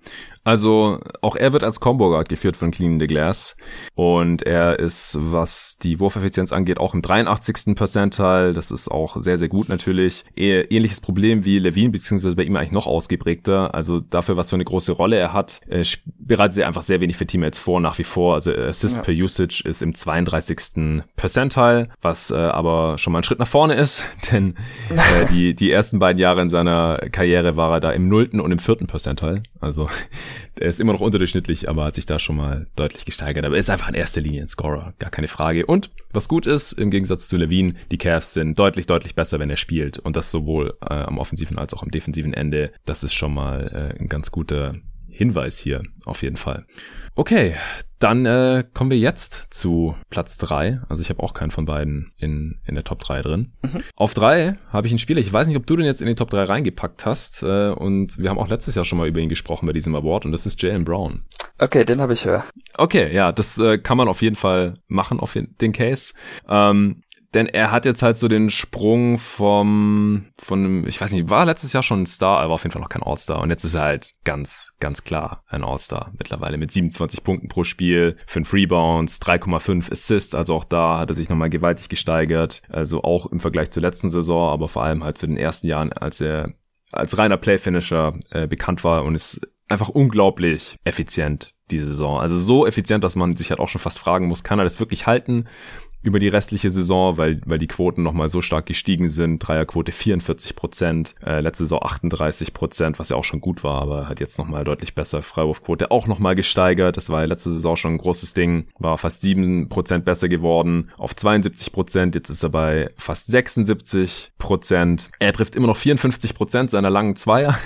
Also auch er wird als Combo Guard geführt von Clean the Glass und er ist, was die Wurfeffizienz angeht, auch im 83. Percentile. Das ist auch sehr, sehr gut natürlich. Ähnliches Problem wie Levine, beziehungsweise bei ihm eigentlich noch ausgeprägter. Also dafür, was für eine große Rolle er hat, äh, bereitet er einfach sehr wenig für Teammates vor, nach wie vor. Also Assist ja. per Usage ist im 32. Percentile, was äh, aber schon mal ein Schritt nach vorne ist, denn äh, die, die ersten beiden Jahre in seiner Karriere war er da im nullten und im vierten Percentile. Also er ist immer noch unterdurchschnittlich, aber hat sich da schon mal deutlich gesteigert. Aber er ist einfach in erster Linie ein Scorer, gar keine Frage. Und was gut ist, im Gegensatz zu Levine, die Cavs sind deutlich, deutlich besser, wenn er spielt. Und das sowohl äh, am offensiven als auch am defensiven Ende. Das ist schon mal äh, ein ganz guter Hinweis hier, auf jeden Fall. Okay, dann äh, kommen wir jetzt zu Platz drei. Also ich habe auch keinen von beiden in, in der Top 3 drin. Mhm. Auf drei habe ich einen Spieler, ich weiß nicht, ob du den jetzt in die Top 3 reingepackt hast. Äh, und wir haben auch letztes Jahr schon mal über ihn gesprochen bei diesem Award und das ist Jalen Brown. Okay, den habe ich höher. Okay, ja, das äh, kann man auf jeden Fall machen, auf den Case. Ähm, denn er hat jetzt halt so den Sprung vom, von, ich weiß nicht, war letztes Jahr schon ein Star, er war auf jeden Fall noch kein All-Star. Und jetzt ist er halt ganz, ganz klar ein All-Star mittlerweile mit 27 Punkten pro Spiel, 5 Rebounds, 3,5 Assists. Also auch da hat er sich nochmal gewaltig gesteigert. Also auch im Vergleich zur letzten Saison, aber vor allem halt zu den ersten Jahren, als er als reiner Playfinisher äh, bekannt war und ist einfach unglaublich effizient diese Saison. Also so effizient, dass man sich halt auch schon fast fragen muss, kann er das wirklich halten? Über die restliche Saison, weil, weil die Quoten nochmal so stark gestiegen sind. Dreierquote 44 Prozent, äh, letzte Saison 38 Prozent, was ja auch schon gut war, aber hat jetzt nochmal deutlich besser. Freiwurfquote auch nochmal gesteigert. Das war ja letzte Saison schon ein großes Ding. War fast 7 Prozent besser geworden auf 72 Prozent. Jetzt ist er bei fast 76 Prozent. Er trifft immer noch 54 Prozent seiner langen Zweier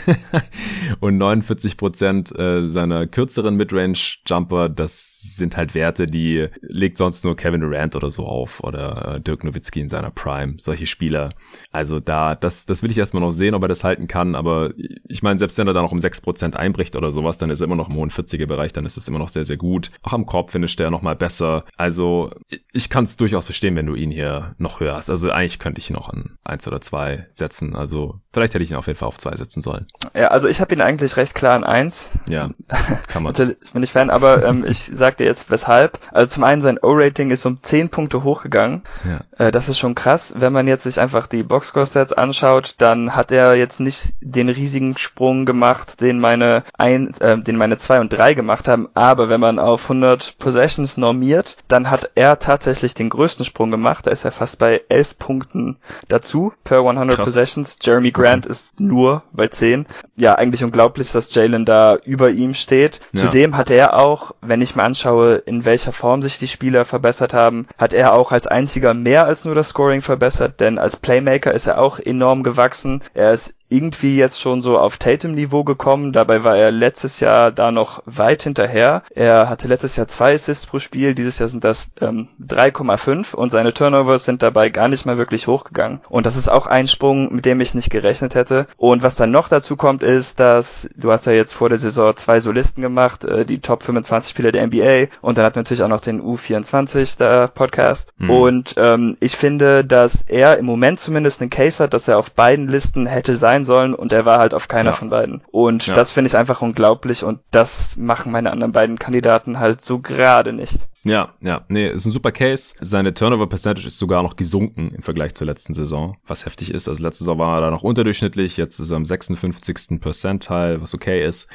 und 49 Prozent äh, seiner kürzeren Midrange-Jumper. Das sind halt Werte, die legt sonst nur Kevin Durant oder so auf oder äh, Dirk Nowitzki in seiner Prime, solche Spieler. Also da, das, das will ich erstmal noch sehen, ob er das halten kann, aber ich meine, selbst wenn er da noch um 6% einbricht oder sowas, dann ist er immer noch im hohen 40er-Bereich, dann ist es immer noch sehr, sehr gut. Auch am Korb finisht er nochmal besser. Also ich kann es durchaus verstehen, wenn du ihn hier noch hörst. Also eigentlich könnte ich ihn noch an eins oder zwei setzen. Also vielleicht hätte ich ihn auf jeden Fall auf zwei setzen sollen. Ja, also ich habe ihn eigentlich recht klar an eins. Ja, kann man. ich bin nicht Fan, aber ähm, ich sag dir jetzt weshalb. Also zum einen sein O-Rating ist um 10 Punkte Punkte hochgegangen. Ja. Äh, das ist schon krass. Wenn man jetzt sich einfach die Boxscore-Stats anschaut, dann hat er jetzt nicht den riesigen Sprung gemacht, den meine ein, äh, den meine zwei und drei gemacht haben. Aber wenn man auf 100 Possessions normiert, dann hat er tatsächlich den größten Sprung gemacht. Da ist er fast bei 11 Punkten dazu per 100 krass. Possessions. Jeremy Grant okay. ist nur bei 10. Ja, eigentlich unglaublich, dass Jalen da über ihm steht. Ja. Zudem hat er auch, wenn ich mir anschaue, in welcher Form sich die Spieler verbessert haben, hat er er auch als einziger mehr als nur das Scoring verbessert, denn als Playmaker ist er auch enorm gewachsen. Er ist irgendwie jetzt schon so auf Tatum-Niveau gekommen. Dabei war er letztes Jahr da noch weit hinterher. Er hatte letztes Jahr zwei Assists pro Spiel, dieses Jahr sind das ähm, 3,5 und seine Turnovers sind dabei gar nicht mal wirklich hochgegangen. Und das ist auch ein Sprung, mit dem ich nicht gerechnet hätte. Und was dann noch dazu kommt, ist, dass du hast ja jetzt vor der Saison zwei Solisten gemacht, äh, die Top 25 Spieler der NBA und dann hat natürlich auch noch den U24 der Podcast. Mhm. Und ähm, ich finde, dass er im Moment zumindest einen Case hat, dass er auf beiden Listen hätte sein sein sollen und er war halt auf keiner ja. von beiden. Und ja. das finde ich einfach unglaublich und das machen meine anderen beiden Kandidaten halt so gerade nicht. Ja, ja, nee, ist ein super Case. Seine Turnover Percentage ist sogar noch gesunken im Vergleich zur letzten Saison, was heftig ist. Also letzte Saison war er da noch unterdurchschnittlich, jetzt ist er am 56. Percentile, was okay ist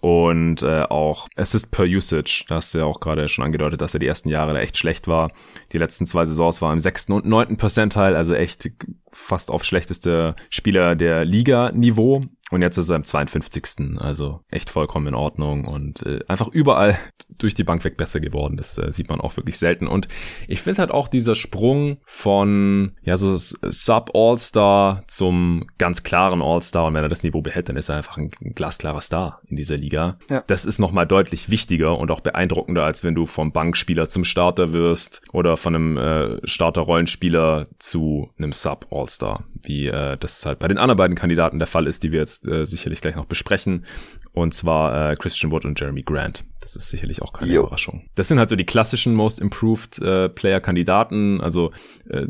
und äh, auch Assist per Usage. Da hast du ja auch gerade schon angedeutet, dass er die ersten Jahre da echt schlecht war. Die letzten zwei Saisons waren im sechsten und neunten Percentile, also echt fast auf schlechteste Spieler der Liga-Niveau. Und jetzt ist er im 52. Also echt vollkommen in Ordnung und äh, einfach überall durch die Bank weg besser geworden. Das äh, sieht man auch wirklich selten. Und ich finde halt auch dieser Sprung von ja so Sub-All-Star zum ganz klaren All-Star und wenn er das Niveau behält, dann ist er einfach ein, ein glasklarer Star in dieser Liga. Ja. Das ist nochmal deutlich wichtiger und auch beeindruckender, als wenn du vom Bankspieler zum Starter wirst oder von einem äh, Starter-Rollenspieler zu einem Sub-All-Star, wie äh, das halt bei den anderen beiden Kandidaten der Fall ist, die wir jetzt äh, sicherlich gleich noch besprechen. Und zwar äh, Christian Wood und Jeremy Grant. Das ist sicherlich auch keine jo. Überraschung. Das sind halt so die klassischen Most Improved äh, Player-Kandidaten. Also äh,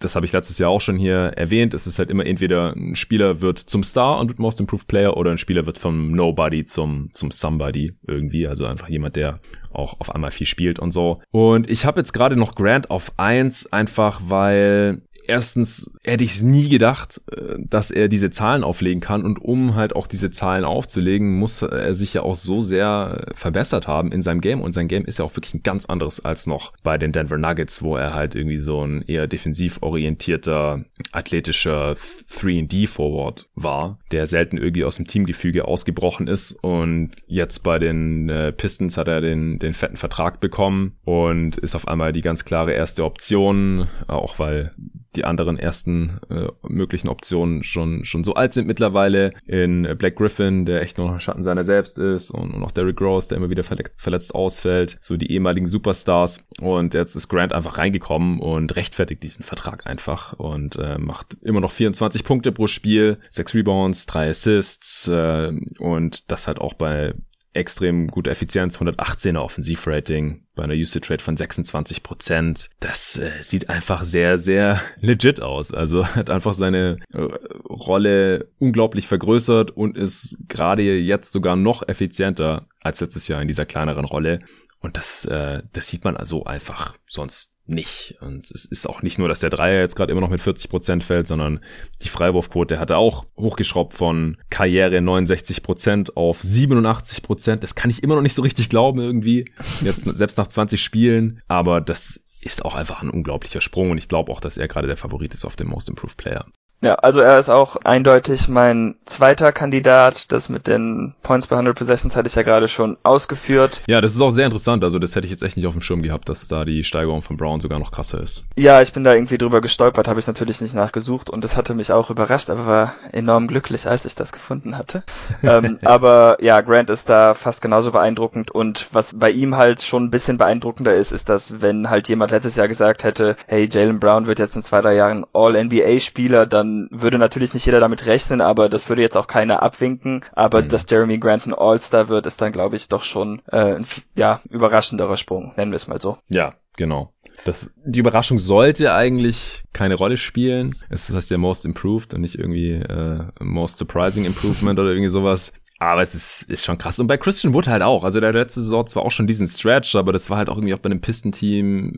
das habe ich letztes Jahr auch schon hier erwähnt, es ist halt immer entweder ein Spieler wird zum Star und wird Most Improved Player oder ein Spieler wird vom Nobody zum, zum Somebody irgendwie. Also einfach jemand, der auch auf einmal viel spielt und so. Und ich habe jetzt gerade noch Grant auf eins einfach weil erstens hätte ich es nie gedacht, äh, dass er diese Zahlen auflegen kann und um halt auch diese Zahlen aufzulegen, muss er sich ja auch so sehr verbessert haben in seinem Game. Und sein Game ist ja auch wirklich ein ganz anderes als noch bei den Denver Nuggets, wo er halt irgendwie so ein eher defensiv orientierter, athletischer 3D Forward war, der selten irgendwie aus dem Teamgefüge ausgebrochen ist. Und jetzt bei den äh, Pistons hat er den, den fetten Vertrag bekommen und ist auf einmal die ganz klare erste Option, auch weil die anderen ersten äh, möglichen Optionen schon, schon so alt sind mittlerweile. In Black Griffin, der echt nur noch Schatten seiner selbst ist und, und auch Derrick Rose, der immer wieder verletzt, verletzt ausfällt. So die ehemaligen Superstars. Und jetzt ist Grant einfach reingekommen und rechtfertigt diesen Vertrag einfach und äh, macht immer noch 24 Punkte pro Spiel, 6 Rebounds, 3 Assists äh, und das halt auch bei extrem gute Effizienz, 118er Offensivrating bei einer Usage Rate von 26 Prozent. Das äh, sieht einfach sehr, sehr legit aus. Also hat einfach seine äh, Rolle unglaublich vergrößert und ist gerade jetzt sogar noch effizienter als letztes Jahr in dieser kleineren Rolle. Und das, äh, das sieht man also einfach sonst nicht. Und es ist auch nicht nur, dass der Dreier jetzt gerade immer noch mit 40 Prozent fällt, sondern die Freiwurfquote hat er auch hochgeschraubt von Karriere 69 Prozent auf 87%. Prozent. Das kann ich immer noch nicht so richtig glauben irgendwie. Jetzt selbst nach 20 Spielen. Aber das ist auch einfach ein unglaublicher Sprung und ich glaube auch, dass er gerade der Favorit ist auf dem Most Improved Player. Ja, also er ist auch eindeutig mein zweiter Kandidat. Das mit den Points per 100 Possessions hatte ich ja gerade schon ausgeführt. Ja, das ist auch sehr interessant. Also das hätte ich jetzt echt nicht auf dem Schirm gehabt, dass da die Steigerung von Brown sogar noch krasser ist. Ja, ich bin da irgendwie drüber gestolpert, habe ich natürlich nicht nachgesucht und das hatte mich auch überrascht, aber war enorm glücklich, als ich das gefunden hatte. ähm, aber ja, Grant ist da fast genauso beeindruckend und was bei ihm halt schon ein bisschen beeindruckender ist, ist, dass wenn halt jemand letztes Jahr gesagt hätte, hey, Jalen Brown wird jetzt in zwei, drei Jahren All-NBA-Spieler, dann dann würde natürlich nicht jeder damit rechnen, aber das würde jetzt auch keiner abwinken. Aber mhm. dass Jeremy Grant ein All-Star wird, ist dann, glaube ich, doch schon äh, ein ja, überraschenderer Sprung, nennen wir es mal so. Ja, genau. Das, die Überraschung sollte eigentlich keine Rolle spielen. Es heißt ja Most Improved und nicht irgendwie äh, Most Surprising Improvement oder irgendwie sowas. Aber es ist, ist schon krass. Und bei Christian Wood halt auch. Also der letzte Saison zwar auch schon diesen Stretch, aber das war halt auch irgendwie auch bei einem Pistenteam,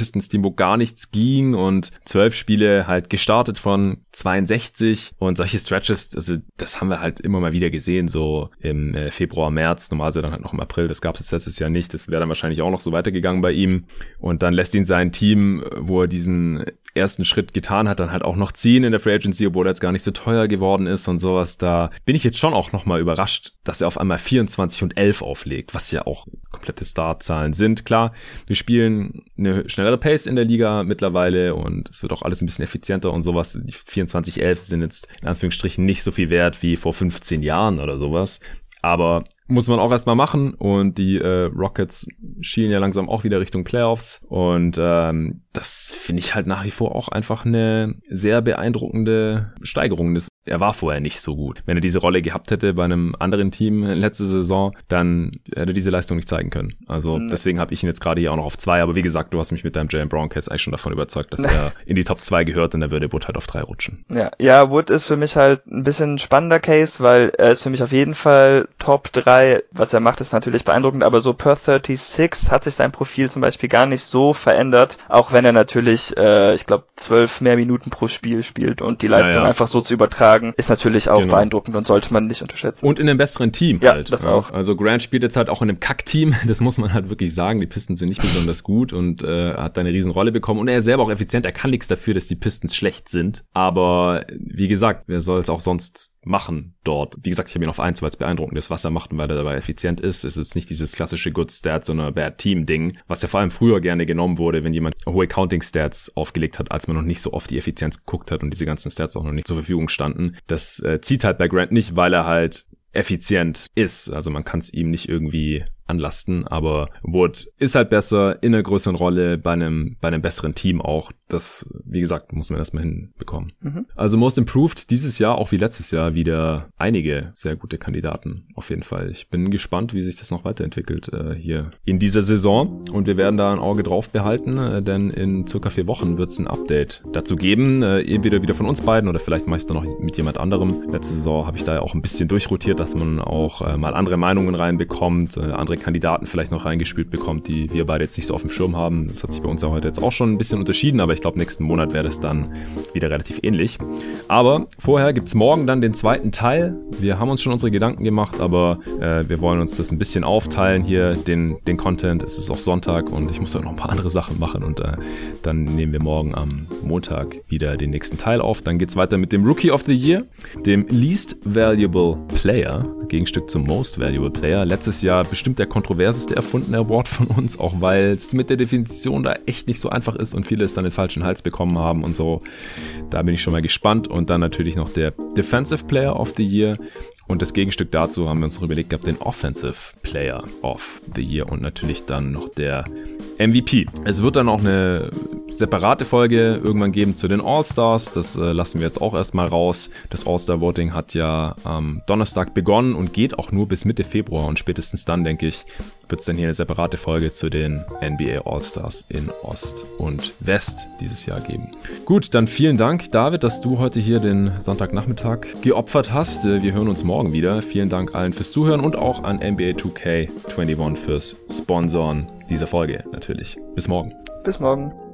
Pistons-Team, wo gar nichts ging und zwölf Spiele halt gestartet von 62 und solche Stretches, also das haben wir halt immer mal wieder gesehen, so im äh, Februar, März, normalerweise dann halt noch im April, das gab es letztes Jahr nicht, das wäre dann wahrscheinlich auch noch so weitergegangen bei ihm. Und dann lässt ihn sein Team, wo er diesen ersten Schritt getan hat, dann halt auch noch ziehen in der Free Agency, obwohl er jetzt gar nicht so teuer geworden ist und sowas. Da bin ich jetzt schon auch nochmal überrascht, dass er auf einmal 24 und 11 auflegt, was ja auch komplette Startzahlen sind. Klar, wir spielen eine schnellere Pace in der Liga mittlerweile und es wird auch alles ein bisschen effizienter und sowas. Die 24, 11 sind jetzt in Anführungsstrichen nicht so viel wert wie vor 15 Jahren oder sowas. Aber muss man auch erstmal machen und die äh, Rockets schielen ja langsam auch wieder Richtung Playoffs und ähm, das finde ich halt nach wie vor auch einfach eine sehr beeindruckende Steigerung des er war vorher nicht so gut. Wenn er diese Rolle gehabt hätte bei einem anderen Team letzte Saison, dann hätte er diese Leistung nicht zeigen können. Also mhm. deswegen habe ich ihn jetzt gerade hier auch noch auf zwei. Aber wie gesagt, du hast mich mit deinem Jalen Brown Case eigentlich schon davon überzeugt, dass er in die Top 2 gehört und da würde Wood halt auf drei rutschen. Ja, ja, Wood ist für mich halt ein bisschen spannender Case, weil er ist für mich auf jeden Fall Top 3. Was er macht, ist natürlich beeindruckend, aber so per 36 hat sich sein Profil zum Beispiel gar nicht so verändert, auch wenn er natürlich, äh, ich glaube, zwölf mehr Minuten pro Spiel spielt und die Leistung ja, ja. einfach so zu übertragen ist natürlich auch genau. beeindruckend und sollte man nicht unterschätzen. Und in einem besseren Team ja, halt. Das ja. auch. Also Grant spielt jetzt halt auch in einem Kack-Team, das muss man halt wirklich sagen. Die Pistons sind nicht besonders gut und äh, hat da eine riesen Rolle bekommen. Und er ist selber auch effizient, er kann nichts dafür, dass die Pistons schlecht sind. Aber wie gesagt, wer soll es auch sonst machen dort. Wie gesagt, ich habe ihn auf eins, weil es beeindruckend ist, was er macht und weil er dabei effizient ist. Es ist nicht dieses klassische Good Stats, sondern Bad Team Ding, was ja vor allem früher gerne genommen wurde, wenn jemand hohe Counting Stats aufgelegt hat, als man noch nicht so oft die Effizienz geguckt hat und diese ganzen Stats auch noch nicht zur Verfügung standen. Das äh, zieht halt bei Grant nicht, weil er halt effizient ist. Also man kann es ihm nicht irgendwie anlasten. Aber Wood ist halt besser in einer größeren Rolle bei einem, bei einem besseren Team auch. Das, wie gesagt, muss man erstmal hinbekommen. Mhm. Also Most Improved dieses Jahr, auch wie letztes Jahr, wieder einige sehr gute Kandidaten. Auf jeden Fall. Ich bin gespannt, wie sich das noch weiterentwickelt äh, hier in dieser Saison. Und wir werden da ein Auge drauf behalten, äh, denn in circa vier Wochen wird es ein Update dazu geben. Äh, entweder wieder von uns beiden oder vielleicht mache ich es dann noch mit jemand anderem. Letzte Saison habe ich da ja auch ein bisschen durchrotiert, dass man auch äh, mal andere Meinungen reinbekommt, äh, andere Kandidaten vielleicht noch reingespielt bekommt, die wir beide jetzt nicht so auf dem Schirm haben. Das hat sich bei uns ja heute jetzt auch schon ein bisschen unterschieden, aber ich glaube, nächsten Monat wäre das dann wieder relativ ähnlich. Aber vorher gibt es morgen dann den zweiten Teil. Wir haben uns schon unsere Gedanken gemacht, aber äh, wir wollen uns das ein bisschen aufteilen hier, den, den Content. Es ist auch Sonntag und ich muss auch noch ein paar andere Sachen machen und äh, dann nehmen wir morgen am Montag wieder den nächsten Teil auf. Dann geht es weiter mit dem Rookie of the Year, dem Least Valuable Player, Gegenstück zum Most Valuable Player. Letztes Jahr bestimmt der kontroverseste erfundene Award von uns, auch weil es mit der Definition da echt nicht so einfach ist und viele es dann den falschen Hals bekommen haben und so. Da bin ich schon mal gespannt. Und dann natürlich noch der Defensive Player of the Year. Und das Gegenstück dazu haben wir uns noch überlegt gehabt, den Offensive Player of the Year und natürlich dann noch der MVP. Es wird dann auch eine separate Folge irgendwann geben zu den All-Stars. Das äh, lassen wir jetzt auch erstmal raus. Das All-Star-Voting hat ja am Donnerstag begonnen und geht auch nur bis Mitte Februar. Und spätestens dann, denke ich, wird es dann hier eine separate Folge zu den NBA All-Stars in Ost und West dieses Jahr geben. Gut, dann vielen Dank, David, dass du heute hier den Sonntagnachmittag geopfert hast. Äh, wir hören uns morgen wieder. Vielen Dank allen fürs Zuhören und auch an NBA 2K21 fürs Sponsoren dieser Folge natürlich. Bis morgen. Bis morgen.